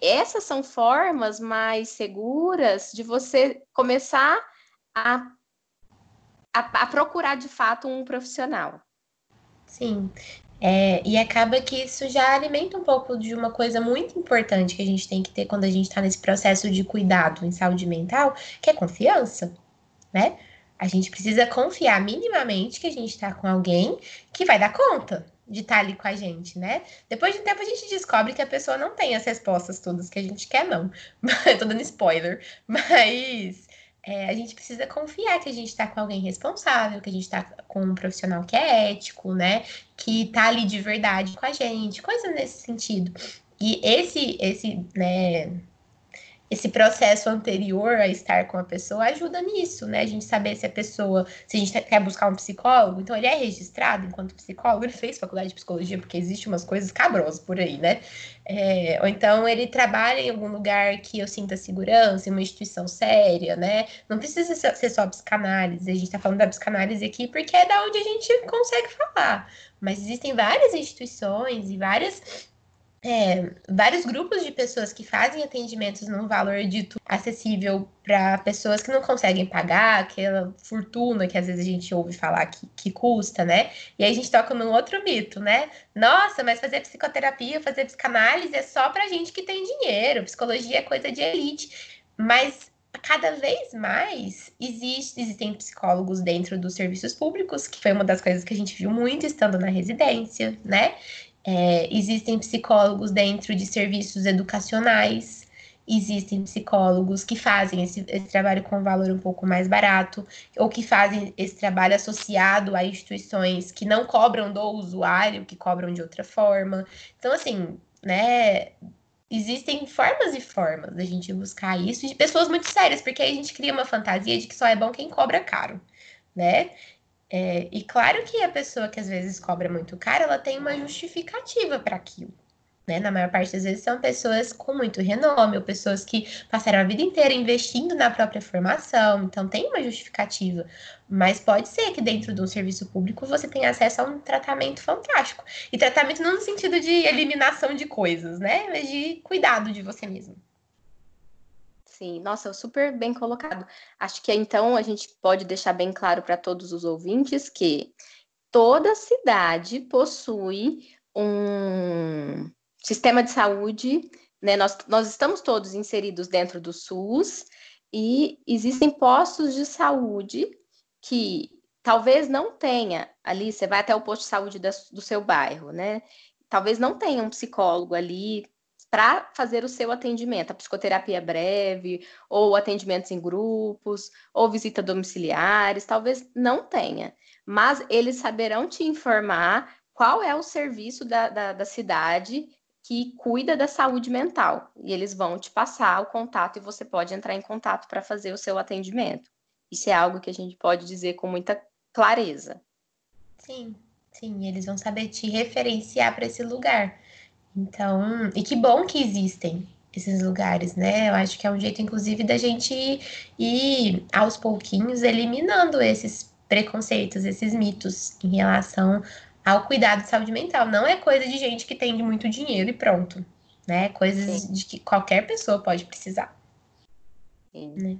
[SPEAKER 2] Essas são formas mais seguras de você começar a, a, a procurar de fato um profissional.
[SPEAKER 1] Sim, é, e acaba que isso já alimenta um pouco de uma coisa muito importante que a gente tem que ter quando a gente está nesse processo de cuidado em saúde mental, que é confiança, né? A gente precisa confiar minimamente que a gente está com alguém que vai dar conta de estar tá ali com a gente, né? Depois de um tempo a gente descobre que a pessoa não tem as respostas todas que a gente quer, não. Tô dando spoiler. Mas é, a gente precisa confiar que a gente está com alguém responsável, que a gente está com um profissional que é ético, né? Que tá ali de verdade com a gente, coisa nesse sentido. E esse, esse, né, esse processo anterior a estar com a pessoa ajuda nisso, né? A gente saber se a pessoa, se a gente quer buscar um psicólogo, então ele é registrado enquanto psicólogo, ele fez faculdade de psicologia, porque existe umas coisas cabrosas por aí, né? É, ou então ele trabalha em algum lugar que eu sinta segurança, em uma instituição séria, né? Não precisa ser só psicanálise, a gente tá falando da psicanálise aqui porque é da onde a gente consegue falar. Mas existem várias instituições e várias é, vários grupos de pessoas que fazem atendimentos num valor dito acessível para pessoas que não conseguem pagar, aquela fortuna que às vezes a gente ouve falar que, que custa, né? E aí a gente toca num outro mito, né? Nossa, mas fazer psicoterapia, fazer psicanálise é só para gente que tem dinheiro, psicologia é coisa de elite. Mas cada vez mais existe, existem psicólogos dentro dos serviços públicos, que foi uma das coisas que a gente viu muito estando na residência, né? É, existem psicólogos dentro de serviços educacionais, existem psicólogos que fazem esse, esse, trabalho com valor um pouco mais barato, ou que fazem esse trabalho associado a instituições que não cobram do usuário, que cobram de outra forma. Então, assim, né? Existem formas e formas da gente buscar isso de pessoas muito sérias, porque aí a gente cria uma fantasia de que só é bom quem cobra caro, né? É, e claro que a pessoa que às vezes cobra muito caro, ela tem uma justificativa para aquilo. Né? Na maior parte das vezes são pessoas com muito renome, ou pessoas que passaram a vida inteira investindo na própria formação, então tem uma justificativa. Mas pode ser que dentro de um serviço público você tenha acesso a um tratamento fantástico. E tratamento não no sentido de eliminação de coisas, né? Mas de cuidado de você mesmo.
[SPEAKER 2] Sim, nossa, super bem colocado. Acho que então a gente pode deixar bem claro para todos os ouvintes que toda cidade possui um sistema de saúde, né? Nós, nós estamos todos inseridos dentro do SUS e existem postos de saúde que talvez não tenha ali, você vai até o posto de saúde da, do seu bairro, né? Talvez não tenha um psicólogo ali para fazer o seu atendimento, a psicoterapia breve, ou atendimentos em grupos, ou visita domiciliares, talvez não tenha, mas eles saberão te informar qual é o serviço da, da, da cidade que cuida da saúde mental, e eles vão te passar o contato e você pode entrar em contato para fazer o seu atendimento. Isso é algo que a gente pode dizer com muita clareza.
[SPEAKER 1] Sim, sim, eles vão saber te referenciar para esse lugar. Então, e que bom que existem esses lugares, né? Eu acho que é um jeito, inclusive, da gente ir aos pouquinhos eliminando esses preconceitos, esses mitos em relação ao cuidado de saúde mental. Não é coisa de gente que tem muito dinheiro e pronto, né? Coisas Sim. de que qualquer pessoa pode precisar.
[SPEAKER 2] Sim. Né?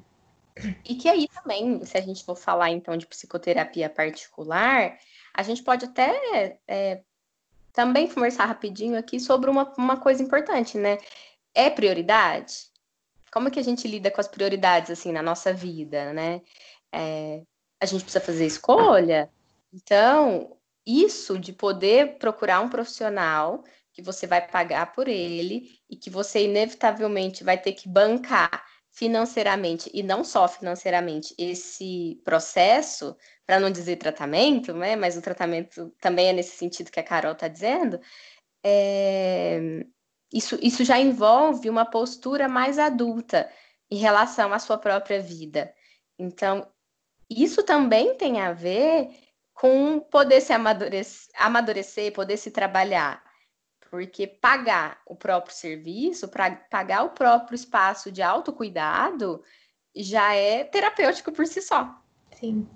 [SPEAKER 2] E que aí também, se a gente for falar então de psicoterapia particular, a gente pode até é, também conversar rapidinho aqui sobre uma, uma coisa importante, né? É prioridade? Como que a gente lida com as prioridades assim na nossa vida, né? É, a gente precisa fazer escolha. Então, isso de poder procurar um profissional que você vai pagar por ele e que você inevitavelmente vai ter que bancar financeiramente e não só financeiramente esse processo, para não dizer tratamento, né? Mas o tratamento também é nesse sentido que a Carol está dizendo. É... Isso, isso já envolve uma postura mais adulta em relação à sua própria vida. Então, isso também tem a ver com poder se amadurecer, amadurecer poder se trabalhar. Porque pagar o próprio serviço, para pagar o próprio espaço de autocuidado, já é terapêutico por si só.
[SPEAKER 1] Sim.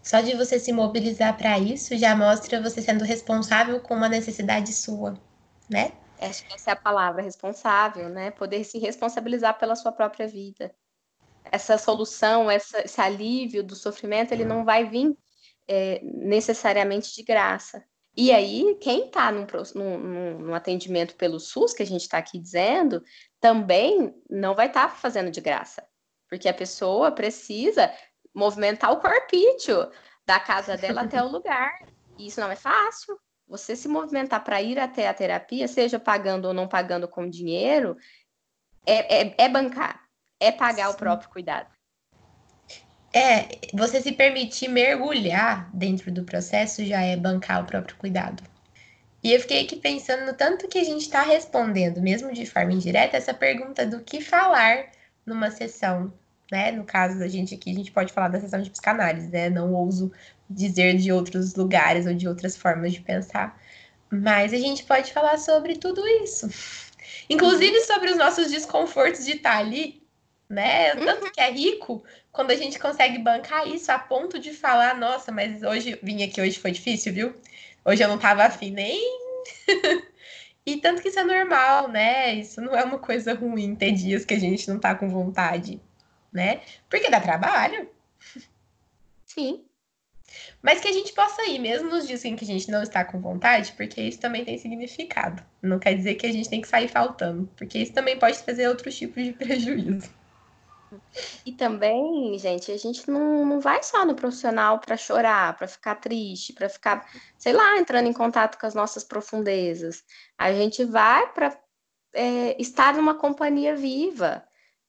[SPEAKER 1] Só de você se mobilizar para isso já mostra você sendo responsável com uma necessidade sua, né?
[SPEAKER 2] Acho que essa é a palavra, responsável, né? Poder se responsabilizar pela sua própria vida. Essa solução, essa, esse alívio do sofrimento, ele não vai vir é, necessariamente de graça. E aí, quem está num, num, num, atendimento pelo SUS, que a gente está aqui dizendo, também não vai estar tá fazendo de graça. Porque a pessoa precisa movimentar o corpício da casa dela até o lugar. E isso não é fácil. Você se movimentar para ir até a terapia, seja pagando ou não pagando com dinheiro, é, é, é bancar, é pagar Sim. o próprio cuidado.
[SPEAKER 1] É, você se permitir mergulhar dentro do processo já é bancar o próprio cuidado. E eu fiquei aqui pensando no tanto que a gente está respondendo, mesmo de forma indireta, essa pergunta do que falar numa sessão, né? No caso da gente aqui, a gente pode falar da sessão de psicanálise, né? Não ouso dizer de outros lugares ou de outras formas de pensar. Mas a gente pode falar sobre tudo isso. Inclusive sobre os nossos desconfortos de estar ali, né? Tanto uhum. que é rico quando a gente consegue bancar isso a ponto de falar, nossa, mas hoje vim aqui, hoje foi difícil, viu? Hoje eu não tava afim nem. e tanto que isso é normal, né? Isso não é uma coisa ruim ter dias que a gente não tá com vontade, né? Porque dá trabalho.
[SPEAKER 2] Sim.
[SPEAKER 1] Mas que a gente possa ir, mesmo nos dias em que a gente não está com vontade, porque isso também tem significado. Não quer dizer que a gente tem que sair faltando, porque isso também pode trazer outros tipos de prejuízo.
[SPEAKER 2] E também, gente, a gente não, não vai só no profissional para chorar, para ficar triste, para ficar, sei lá, entrando em contato com as nossas profundezas. A gente vai para é, estar numa companhia viva.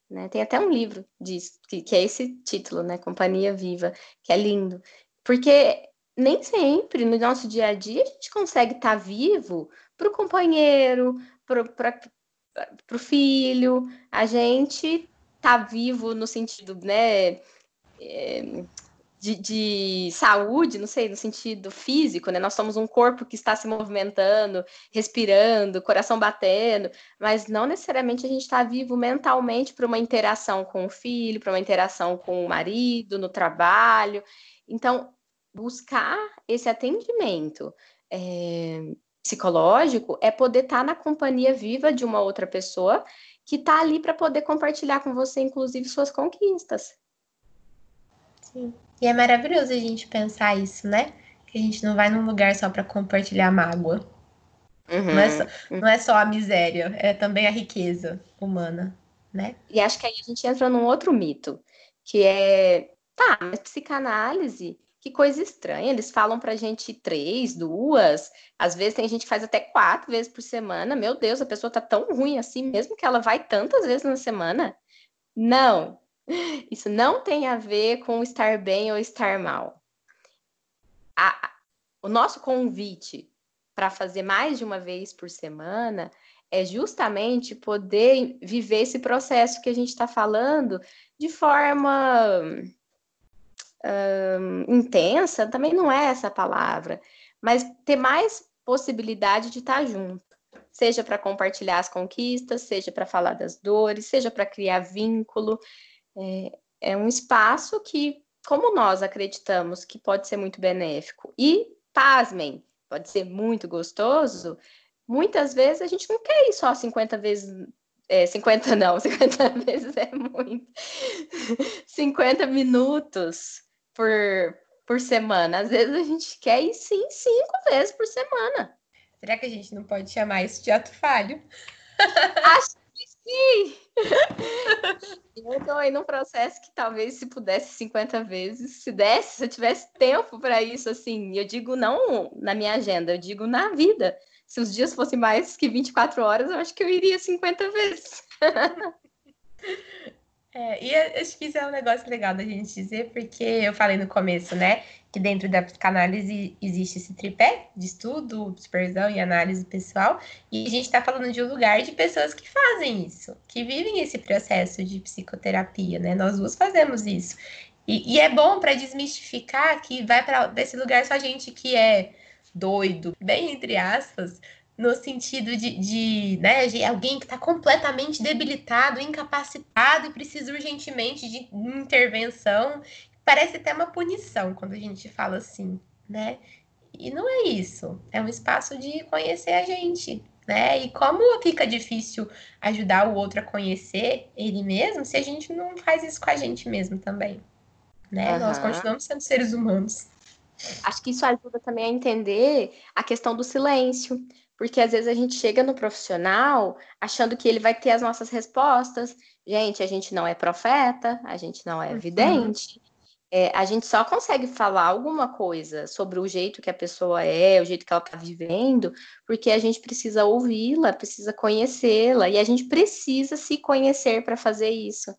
[SPEAKER 2] Né? Tem até um livro disso, que, que é esse título, né? Companhia Viva, que é lindo. Porque nem sempre no nosso dia a dia a gente consegue estar vivo para o companheiro, para o filho. A gente tá vivo no sentido, né? É, de, de, saúde, não sei, no sentido físico, né? Nós somos um corpo que está se movimentando, respirando, coração batendo, mas não necessariamente a gente está vivo mentalmente para uma interação com o filho, para uma interação com o marido, no trabalho. Então, buscar esse atendimento é, psicológico é poder estar tá na companhia viva de uma outra pessoa que está ali para poder compartilhar com você, inclusive, suas conquistas.
[SPEAKER 1] Sim. E é maravilhoso a gente pensar isso, né? Que a gente não vai num lugar só para compartilhar mágoa. Uhum. Não, é só, não é só a miséria, é também a riqueza humana, né?
[SPEAKER 2] E acho que aí a gente entra num outro mito, que é, tá, mas psicanálise que coisa estranha, eles falam pra gente três, duas, às vezes tem gente que faz até quatro vezes por semana. Meu Deus, a pessoa tá tão ruim assim, mesmo que ela vai tantas vezes na semana. Não, isso não tem a ver com estar bem ou estar mal. A, o nosso convite para fazer mais de uma vez por semana é justamente poder viver esse processo que a gente está falando de forma intensa, também não é essa palavra, mas ter mais possibilidade de estar junto, seja para compartilhar as conquistas, seja para falar das dores, seja para criar vínculo. É, é um espaço que como nós acreditamos que pode ser muito benéfico e, pasmem, pode ser muito gostoso, muitas vezes a gente não quer ir só 50 vezes. É, 50 não, 50 vezes é muito. 50 minutos por, por semana. Às vezes a gente quer ir sim, cinco vezes por semana.
[SPEAKER 1] Será que a gente não pode chamar isso de ato falho?
[SPEAKER 2] Acho que sim! eu estou aí num processo que talvez se pudesse 50 vezes, se desse, se eu tivesse tempo para isso, assim, eu digo não na minha agenda, eu digo na vida. Se os dias fossem mais que 24 horas, eu acho que eu iria 50 vezes.
[SPEAKER 1] É, e acho que isso é um negócio legal da gente dizer, porque eu falei no começo, né, que dentro da psicanálise existe esse tripé de estudo, supervisão e análise pessoal, e a gente está falando de um lugar de pessoas que fazem isso, que vivem esse processo de psicoterapia, né? Nós duas fazemos isso. E, e é bom para desmistificar que vai para desse lugar só gente que é doido, bem entre aspas, no sentido de, de, né, de alguém que está completamente debilitado, incapacitado e precisa urgentemente de intervenção. Parece até uma punição quando a gente fala assim, né? E não é isso. É um espaço de conhecer a gente, né? E como fica difícil ajudar o outro a conhecer ele mesmo se a gente não faz isso com a gente mesmo também, né? Uhum. Nós continuamos sendo seres humanos.
[SPEAKER 2] Acho que isso ajuda também a entender a questão do silêncio, porque às vezes a gente chega no profissional achando que ele vai ter as nossas respostas. Gente, a gente não é profeta, a gente não é uhum. vidente. É, a gente só consegue falar alguma coisa sobre o jeito que a pessoa é, o jeito que ela está vivendo, porque a gente precisa ouvi-la, precisa conhecê-la, e a gente precisa se conhecer para fazer isso.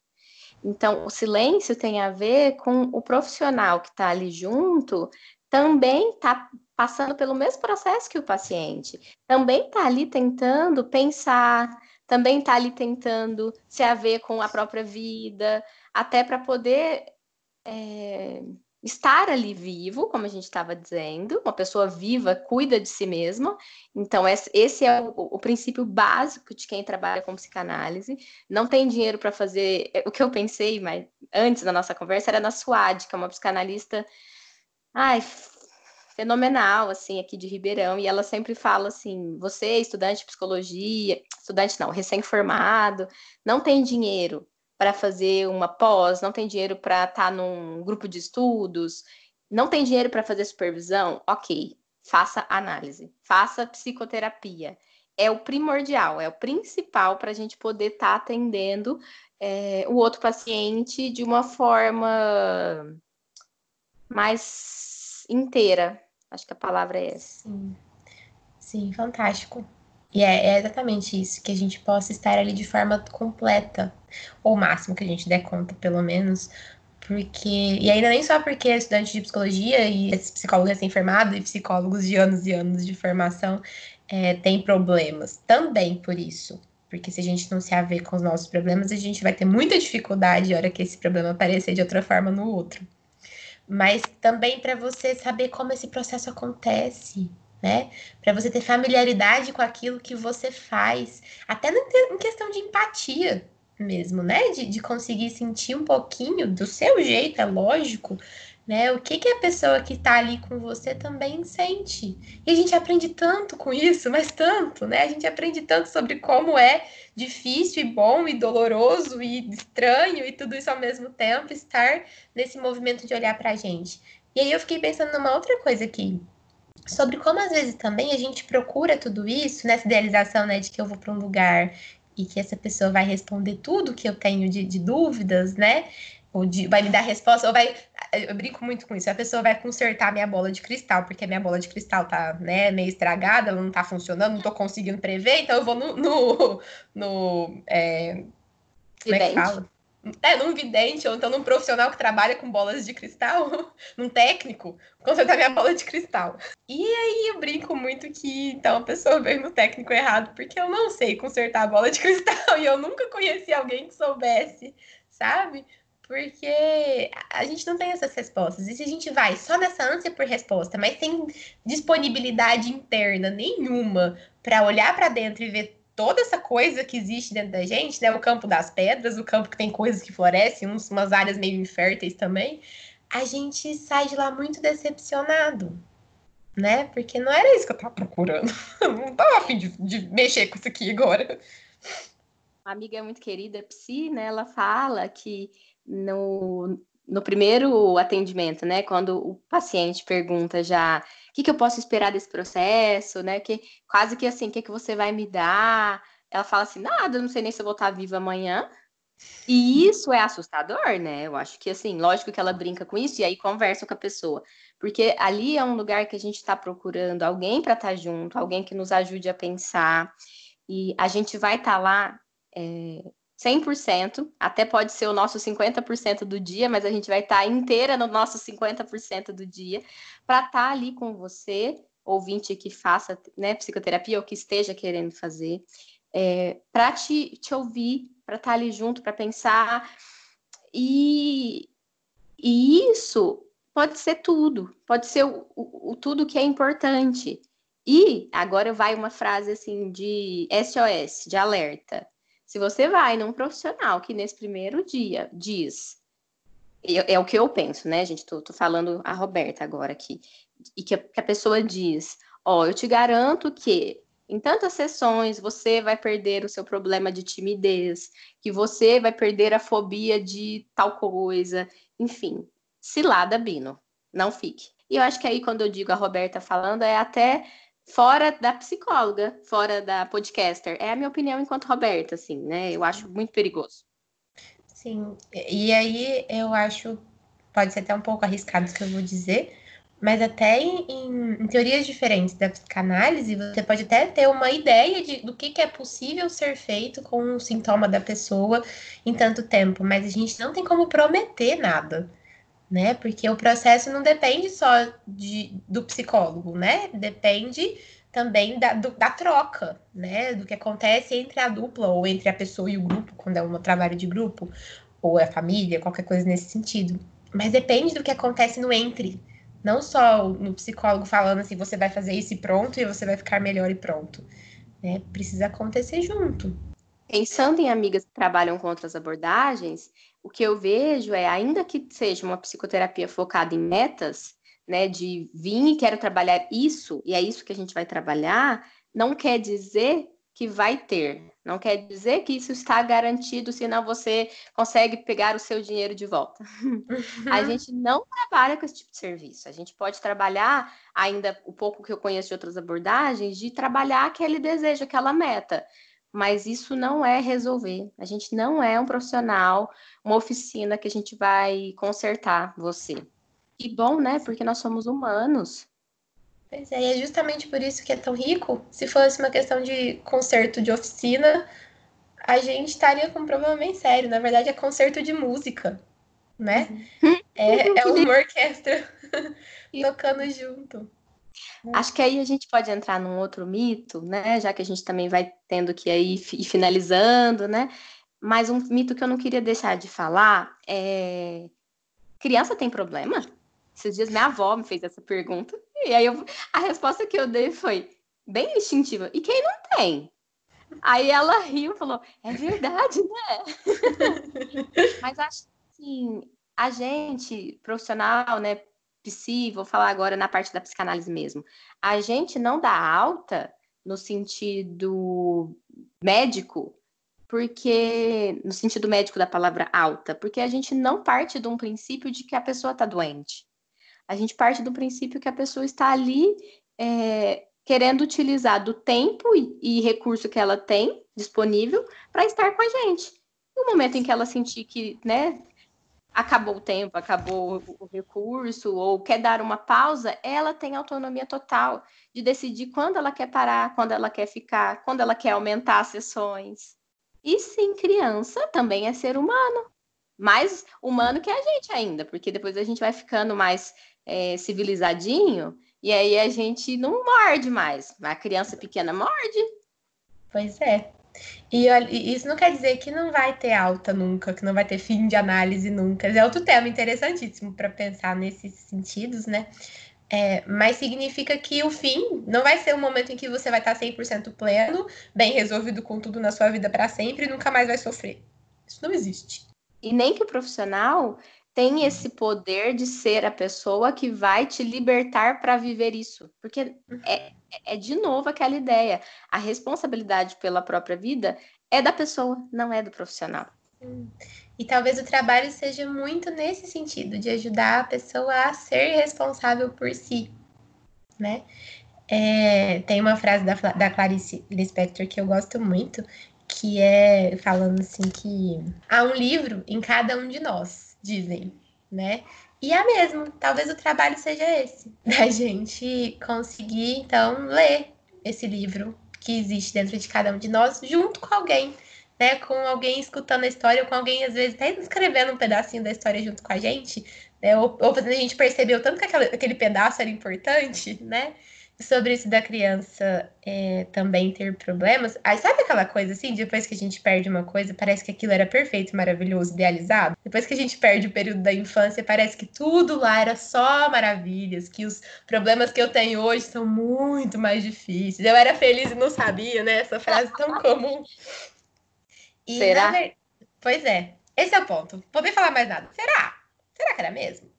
[SPEAKER 2] Então, o silêncio tem a ver com o profissional que está ali junto também está passando pelo mesmo processo que o paciente, também está ali tentando pensar, também está ali tentando se haver com a própria vida, até para poder é, estar ali vivo, como a gente estava dizendo, uma pessoa viva cuida de si mesma. Então, esse é o, o princípio básico de quem trabalha com psicanálise. Não tem dinheiro para fazer. É, o que eu pensei, mas antes da nossa conversa, era na Suad, que é uma psicanalista. Ai, fenomenal, assim, aqui de Ribeirão, e ela sempre fala assim: você, estudante de psicologia, estudante não, recém-formado, não tem dinheiro para fazer uma pós, não tem dinheiro para estar tá num grupo de estudos, não tem dinheiro para fazer supervisão, ok, faça análise, faça psicoterapia. É o primordial, é o principal para a gente poder estar tá atendendo é, o outro paciente de uma forma mais inteira. Acho que a palavra é essa.
[SPEAKER 1] Sim, Sim fantástico. E é, é, exatamente isso, que a gente possa estar ali de forma completa, ou máximo que a gente der conta, pelo menos. Porque. E ainda nem só porque é estudante de psicologia e psicólogo recém-formado e psicólogos de anos e anos de formação é, tem problemas. Também por isso. Porque se a gente não se haver com os nossos problemas, a gente vai ter muita dificuldade na hora que esse problema aparecer de outra forma no outro. Mas também para você saber como esse processo acontece, né? Para você ter familiaridade com aquilo que você faz, até em questão de empatia mesmo, né? De, de conseguir sentir um pouquinho do seu jeito, é lógico, né? O que, que a pessoa que está ali com você também sente. E a gente aprende tanto com isso, mas tanto, né? A gente aprende tanto sobre como é difícil e bom e doloroso e estranho e tudo isso ao mesmo tempo estar nesse movimento de olhar para a gente. E aí eu fiquei pensando numa outra coisa aqui, sobre como às vezes também a gente procura tudo isso, nessa idealização, né, de que eu vou para um lugar e que essa pessoa vai responder tudo que eu tenho de, de dúvidas, né? Ou de, vai me dar resposta, ou vai. Eu brinco muito com isso. A pessoa vai consertar minha bola de cristal, porque a minha bola de cristal tá, né, meio estragada, ela não tá funcionando, não tô conseguindo prever, então eu vou no. no, no é, como é que fala? é, num vidente, ou então num profissional que trabalha com bolas de cristal, num técnico, consertar minha bola de cristal. E aí eu brinco muito que então a pessoa veio no técnico errado, porque eu não sei consertar a bola de cristal e eu nunca conheci alguém que soubesse, sabe? Porque a gente não tem essas respostas. E se a gente vai só nessa ânsia por resposta, mas sem disponibilidade interna nenhuma para olhar para dentro e ver toda essa coisa que existe dentro da gente, né? O campo das pedras, o campo que tem coisas que florescem, uns, umas áreas meio inférteis também. a gente sai de lá muito decepcionado, né? Porque não era isso que eu tava procurando. Não tava afim de, de mexer com isso aqui agora.
[SPEAKER 2] Uma amiga muito querida, Psi, né? Ela fala que no, no primeiro atendimento, né? Quando o paciente pergunta já o que, que eu posso esperar desse processo, né? Que quase que assim, o que, que você vai me dar? Ela fala assim, nada, não sei nem se eu vou estar viva amanhã. E isso é assustador, né? Eu acho que, assim, lógico que ela brinca com isso e aí conversa com a pessoa. Porque ali é um lugar que a gente está procurando alguém para estar tá junto, alguém que nos ajude a pensar. E a gente vai estar tá lá é, 100%, até pode ser o nosso 50% do dia, mas a gente vai estar tá inteira no nosso 50% do dia, para estar tá ali com você, ouvinte que faça né, psicoterapia ou que esteja querendo fazer, é, para te, te ouvir, para estar tá ali junto, para pensar. E, e isso pode ser tudo, pode ser o, o, o, tudo que é importante. E agora vai uma frase assim de SOS, de alerta. Se você vai num profissional que nesse primeiro dia diz, é, é o que eu penso, né, gente? Tô, tô, falando a Roberta agora aqui, e que a, que a pessoa diz: Ó, oh, eu te garanto que em tantas sessões você vai perder o seu problema de timidez, que você vai perder a fobia de tal coisa, enfim, cilada, Bino, não fique. E eu acho que aí, quando eu digo a Roberta falando, é até fora da psicóloga, fora da podcaster. É a minha opinião enquanto Roberta, assim, né? Eu acho muito perigoso.
[SPEAKER 1] Sim, e aí eu acho, pode ser até um pouco arriscado o que eu vou dizer, mas até em, em, em, teorias diferentes da psicanálise, você pode até ter uma ideia de, do que, que é possível ser feito com o sintoma da pessoa em tanto tempo, mas a gente não tem como prometer nada né? Porque o processo não depende só de, do psicólogo, né? Depende também da, do, da troca, né? Do que acontece entre a dupla ou entre a pessoa e o grupo, quando é um trabalho de grupo, ou a família, qualquer coisa nesse sentido. Mas depende do que acontece no entre. Não só no psicólogo falando assim, você vai fazer isso e pronto, e você vai ficar melhor e pronto. Né? Precisa acontecer junto.
[SPEAKER 2] Pensando em amigas que trabalham com outras abordagens, o que eu vejo é, ainda que seja uma psicoterapia focada em metas, né, de vir e quero trabalhar isso, e é isso que a gente vai trabalhar, não quer dizer que vai ter, não quer dizer que isso está garantido, senão você consegue pegar o seu dinheiro de volta. Uhum. A gente não trabalha com esse tipo de serviço. A gente pode trabalhar, ainda o pouco que eu conheço de outras abordagens, de trabalhar aquele desejo, aquela meta mas isso não é resolver. A gente não é um profissional, uma oficina que a gente vai consertar você. E bom, né? Porque nós somos humanos.
[SPEAKER 1] Pois é, e é justamente por isso que é tão rico. Se fosse uma questão de concerto de oficina, a gente estaria com um problema bem sério. Na verdade, é concerto de música, né? Uhum. É, é uma orquestra tocando junto.
[SPEAKER 2] Acho que aí a gente pode entrar num outro mito, né? Já que a gente também vai tendo que aí ir finalizando, né? Mas um mito que eu não queria deixar de falar é criança tem problema? Esses dias minha avó me fez essa pergunta e aí eu... a resposta que eu dei foi bem instintiva. E quem não tem? Aí ela riu e falou: é verdade, né? Mas acho que assim, a gente, profissional, né, psi, vou falar agora na parte da psicanálise mesmo. A gente não dá alta no sentido médico, porque no sentido médico da palavra alta, porque a gente não parte de um princípio de que a pessoa está doente. A gente parte do princípio que a pessoa está ali é, querendo utilizar do tempo e, e recurso que ela tem disponível para estar com a gente. No momento em que ela sentir que, né, acabou o tempo, acabou o recurso, ou quer dar uma pausa, ela tem autonomia total de decidir quando ela quer parar, quando ela quer ficar, quando ela quer aumentar as sessões. E sim, criança também é ser humano. Mais humano que a gente ainda, porque depois a gente vai ficando mais é, civilizadinho e aí a gente não morde mais. A criança pequena morde.
[SPEAKER 1] Pois é. E, isso não quer dizer que não vai ter alta nunca, que não vai ter fim de análise nunca. É outro tema interessantíssimo para pensar nesses sentidos, né? É, mas significa que o fim não vai ser o momento em que você vai estar 100% pleno, bem resolvido com tudo na sua vida para sempre e nunca mais vai sofrer. Isso não existe.
[SPEAKER 2] E nem que o profissional tem esse poder de ser a pessoa que vai te libertar para viver isso. Porque é, é, de novo aquela ideia. A responsabilidade pela própria vida é da pessoa, não é do profissional.
[SPEAKER 1] E talvez o trabalho seja muito nesse sentido, de ajudar a pessoa a ser responsável por si, né? É, tem uma frase da, da Clarice Lispector que eu gosto muito, que é falando assim que há um livro em cada um de nós, dizem, né? E é mesmo, talvez o trabalho seja esse, da gente conseguir então ler esse livro que existe dentro de cada um de nós junto com alguém, né? Com alguém escutando a história, ou com alguém às vezes até escrevendo um pedacinho da história junto com a gente, né? Ou, ou fazendo a gente perceber o tanto que aquele, aquele pedaço era importante, né? Sobre isso da criança é, também ter problemas. Aí sabe aquela coisa assim, depois que a gente perde uma coisa, parece que aquilo era perfeito, maravilhoso, idealizado. Depois que a gente perde o período da infância, parece que tudo lá era só maravilhas, que os problemas que eu tenho hoje são muito mais difíceis. Eu era feliz e não sabia, né? Essa frase tão comum.
[SPEAKER 2] E, Será?
[SPEAKER 1] Ver... Pois é, esse é o ponto. Vou nem falar mais nada. Será? Será que era mesmo?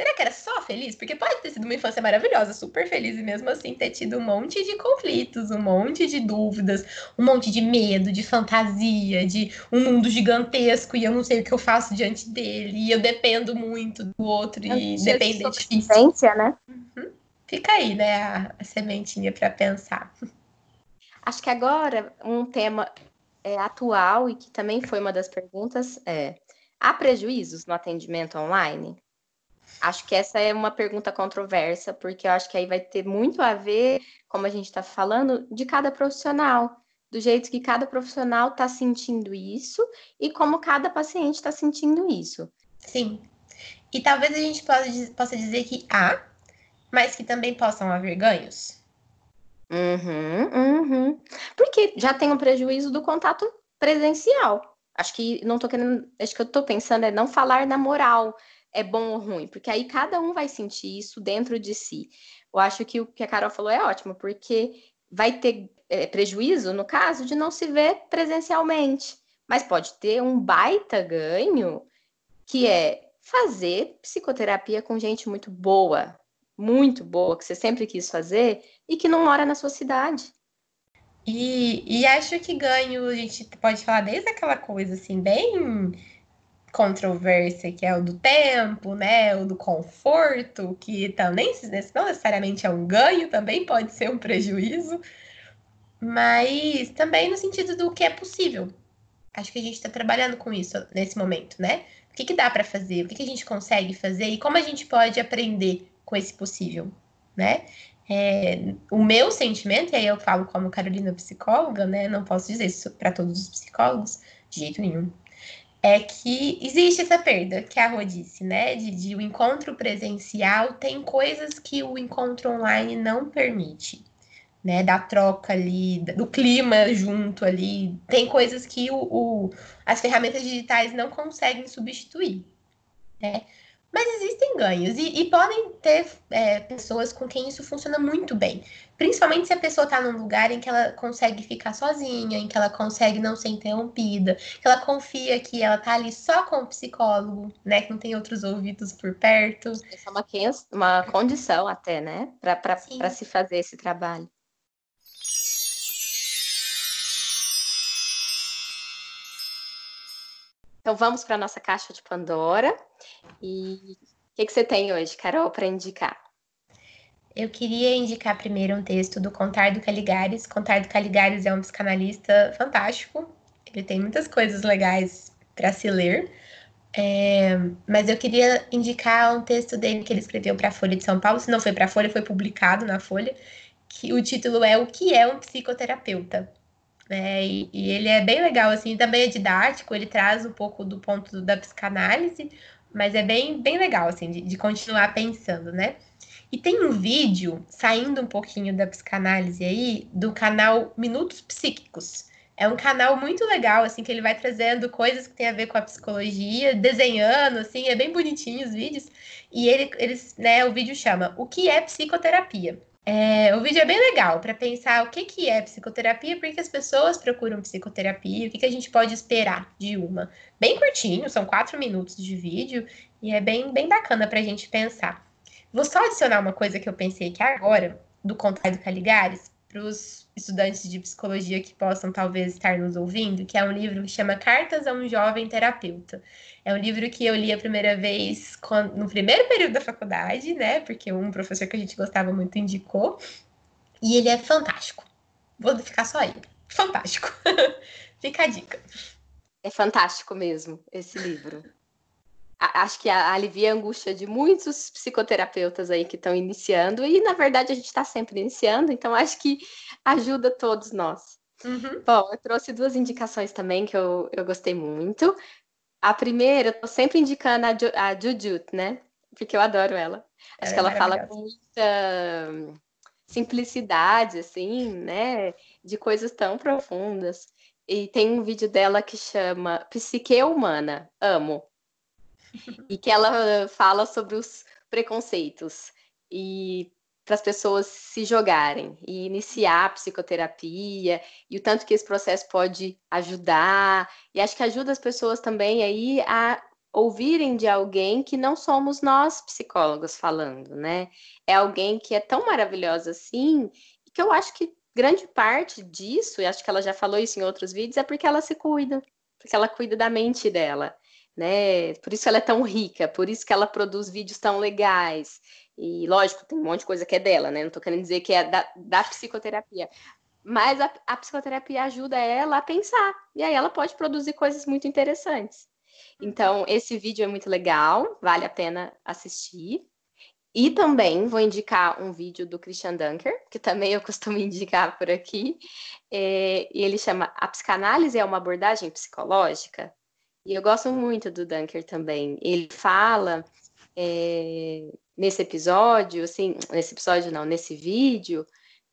[SPEAKER 1] Será que era só feliz? Porque pode ter sido uma infância maravilhosa, super feliz, e mesmo assim ter tido um monte de conflitos, um monte de dúvidas, um monte de medo, de fantasia, de um mundo gigantesco e eu não sei o que eu faço diante dele, e eu dependo muito do outro e depende é
[SPEAKER 2] difícil. né?
[SPEAKER 1] Uhum. Fica aí, né, a, a sementinha para pensar.
[SPEAKER 2] Acho que agora um tema é, atual e que também foi uma das perguntas é: há prejuízos no atendimento online? Acho que essa é uma pergunta controversa, porque eu acho que aí vai ter muito a ver, como a gente está falando, de cada profissional, do jeito que cada profissional está sentindo isso e como cada paciente está sentindo isso.
[SPEAKER 1] Sim. E talvez a gente possa, possa dizer que há, mas que também possam haver ganhos.
[SPEAKER 2] Uhum, uhum. Porque já tem um prejuízo do contato presencial. Acho que não tô querendo. Acho que eu tô pensando é não falar na moral é bom ou ruim, porque aí cada um vai sentir isso dentro de si. Eu acho que o que a Carol falou é ótimo, porque vai ter é, prejuízo no caso de não se ver presencialmente, mas pode ter um baita ganho que é fazer psicoterapia com gente muito boa, muito boa, que você sempre quis fazer e que não mora na sua cidade.
[SPEAKER 1] E, e acho que ganho, a gente pode falar desde aquela coisa assim, bem controvérsia, que é o do tempo, né? O do conforto, que também não necessariamente é um ganho, também pode ser um prejuízo, mas também no sentido do que é possível. Acho que a gente está trabalhando com isso nesse momento, né? O que, que dá para fazer? O que, que a gente consegue fazer e como a gente pode aprender com esse possível, né? É, o meu sentimento, e aí eu falo como Carolina psicóloga, né? Não posso dizer isso para todos os psicólogos, de jeito nenhum é que existe essa perda que a Rô disse, né? De, de o encontro presencial tem coisas que o encontro online não permite, né? Da troca ali, do clima junto ali. Tem coisas que o, o as ferramentas digitais não conseguem substituir, né? Mas existem ganhos e, e podem ter é, pessoas com quem isso funciona muito bem. Principalmente se a pessoa está num lugar em que ela consegue ficar sozinha, em que ela consegue não ser interrompida, que ela confia que ela tá ali só com o psicólogo, né? Que não tem outros ouvidos por perto.
[SPEAKER 2] Essa é uma, uma condição até, né? Para se fazer esse trabalho. Então vamos para a nossa caixa de Pandora. E o que, que você tem hoje, Carol, para indicar?
[SPEAKER 1] Eu queria indicar primeiro um texto do Contardo Caligares. Contardo Caligares é um psicanalista fantástico. Ele tem muitas coisas legais para se ler. É, mas eu queria indicar um texto dele que ele escreveu para a Folha de São Paulo. Se não foi para a Folha, foi publicado na Folha. Que o título é O que é um psicoterapeuta? É, e, e, ele é bem legal, assim, também é didático, ele traz um pouco do ponto da psicanálise, mas é bem, bem legal, assim, de, de continuar pensando, né? E tem um vídeo, saindo um pouquinho da psicanálise aí, do canal Minutos Psíquicos. É um canal muito legal, assim, que ele vai trazendo coisas que tem a ver com a psicologia, desenhando, assim, é bem bonitinho os vídeos. E ele, eles, né, o vídeo chama O que é psicoterapia? É, o vídeo é bem legal para pensar o que, que é psicoterapia, porque as pessoas procuram psicoterapia, o que, que a gente pode esperar de uma. Bem curtinho, são quatro minutos de vídeo, e é bem, bem bacana para a gente pensar. Vou só adicionar uma coisa que eu pensei aqui agora, do Contar do Caligares, para os estudantes de psicologia que possam talvez estar nos ouvindo, que é um livro que chama Cartas a um Jovem Terapeuta. É um livro que eu li a primeira vez no primeiro período da faculdade, né? Porque um professor que a gente gostava muito indicou. E ele é fantástico. Vou ficar só aí. Fantástico. Fica a dica.
[SPEAKER 2] É fantástico mesmo esse livro acho que alivia a angústia de muitos psicoterapeutas aí que estão iniciando, e na verdade a gente está sempre iniciando, então acho que ajuda todos nós. Uhum. Bom, eu trouxe duas indicações também que eu, eu gostei muito. A primeira, eu tô sempre indicando a, Ju, a Jujut, né? Porque eu adoro ela. Acho é que ela fala com muita simplicidade, assim, né? De coisas tão profundas. E tem um vídeo dela que chama Psique Humana. Amo e que ela fala sobre os preconceitos e para as pessoas se jogarem e iniciar a psicoterapia e o tanto que esse processo pode ajudar e acho que ajuda as pessoas também aí a ouvirem de alguém que não somos nós psicólogos falando, né? É alguém que é tão maravilhosa assim que eu acho que grande parte disso, e acho que ela já falou isso em outros vídeos, é porque ela se cuida, porque ela cuida da mente dela né? Por isso ela é tão rica, por isso que ela produz vídeos tão legais. E lógico, tem um monte de coisa que é dela, né? Não tô querendo dizer que é da, da psicoterapia. Mas a, a psicoterapia ajuda ela a pensar. E aí ela pode produzir coisas muito interessantes. Então, esse vídeo é muito legal, vale a pena assistir. E também vou indicar um vídeo do Christian Dunker, que também eu costumo indicar por aqui. É, e ele chama A Psicanálise é uma abordagem psicológica? E eu gosto muito do Dunker também. Ele fala é, nesse episódio, assim, nesse episódio não, nesse vídeo,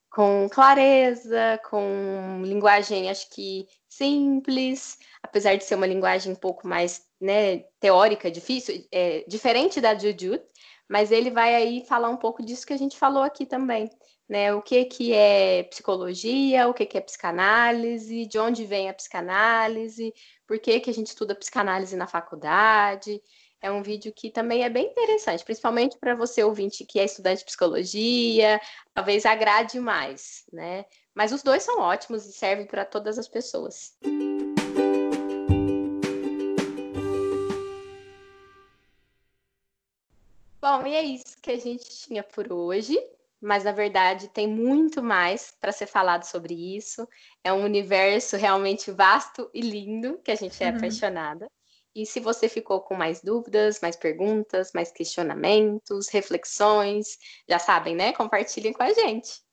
[SPEAKER 2] com clareza, com linguagem, acho que simples, apesar de ser uma linguagem um pouco mais né, teórica, difícil, é, diferente da Jujut, mas ele vai aí falar um pouco disso que a gente falou aqui também, né? O que, que é psicologia, o que, que é psicanálise, de onde vem a psicanálise, por que, que a gente estuda psicanálise na faculdade. É um vídeo que também é bem interessante, principalmente para você ouvinte que é estudante de psicologia, talvez agrade mais, né? Mas os dois são ótimos e servem para todas as pessoas. Bom, e é isso que a gente tinha por hoje mas na verdade tem muito mais para ser falado sobre isso. É um universo realmente vasto e lindo que a gente é uhum. apaixonada. E se você ficou com mais dúvidas, mais perguntas, mais questionamentos, reflexões, já sabem, né? Compartilhem com a gente.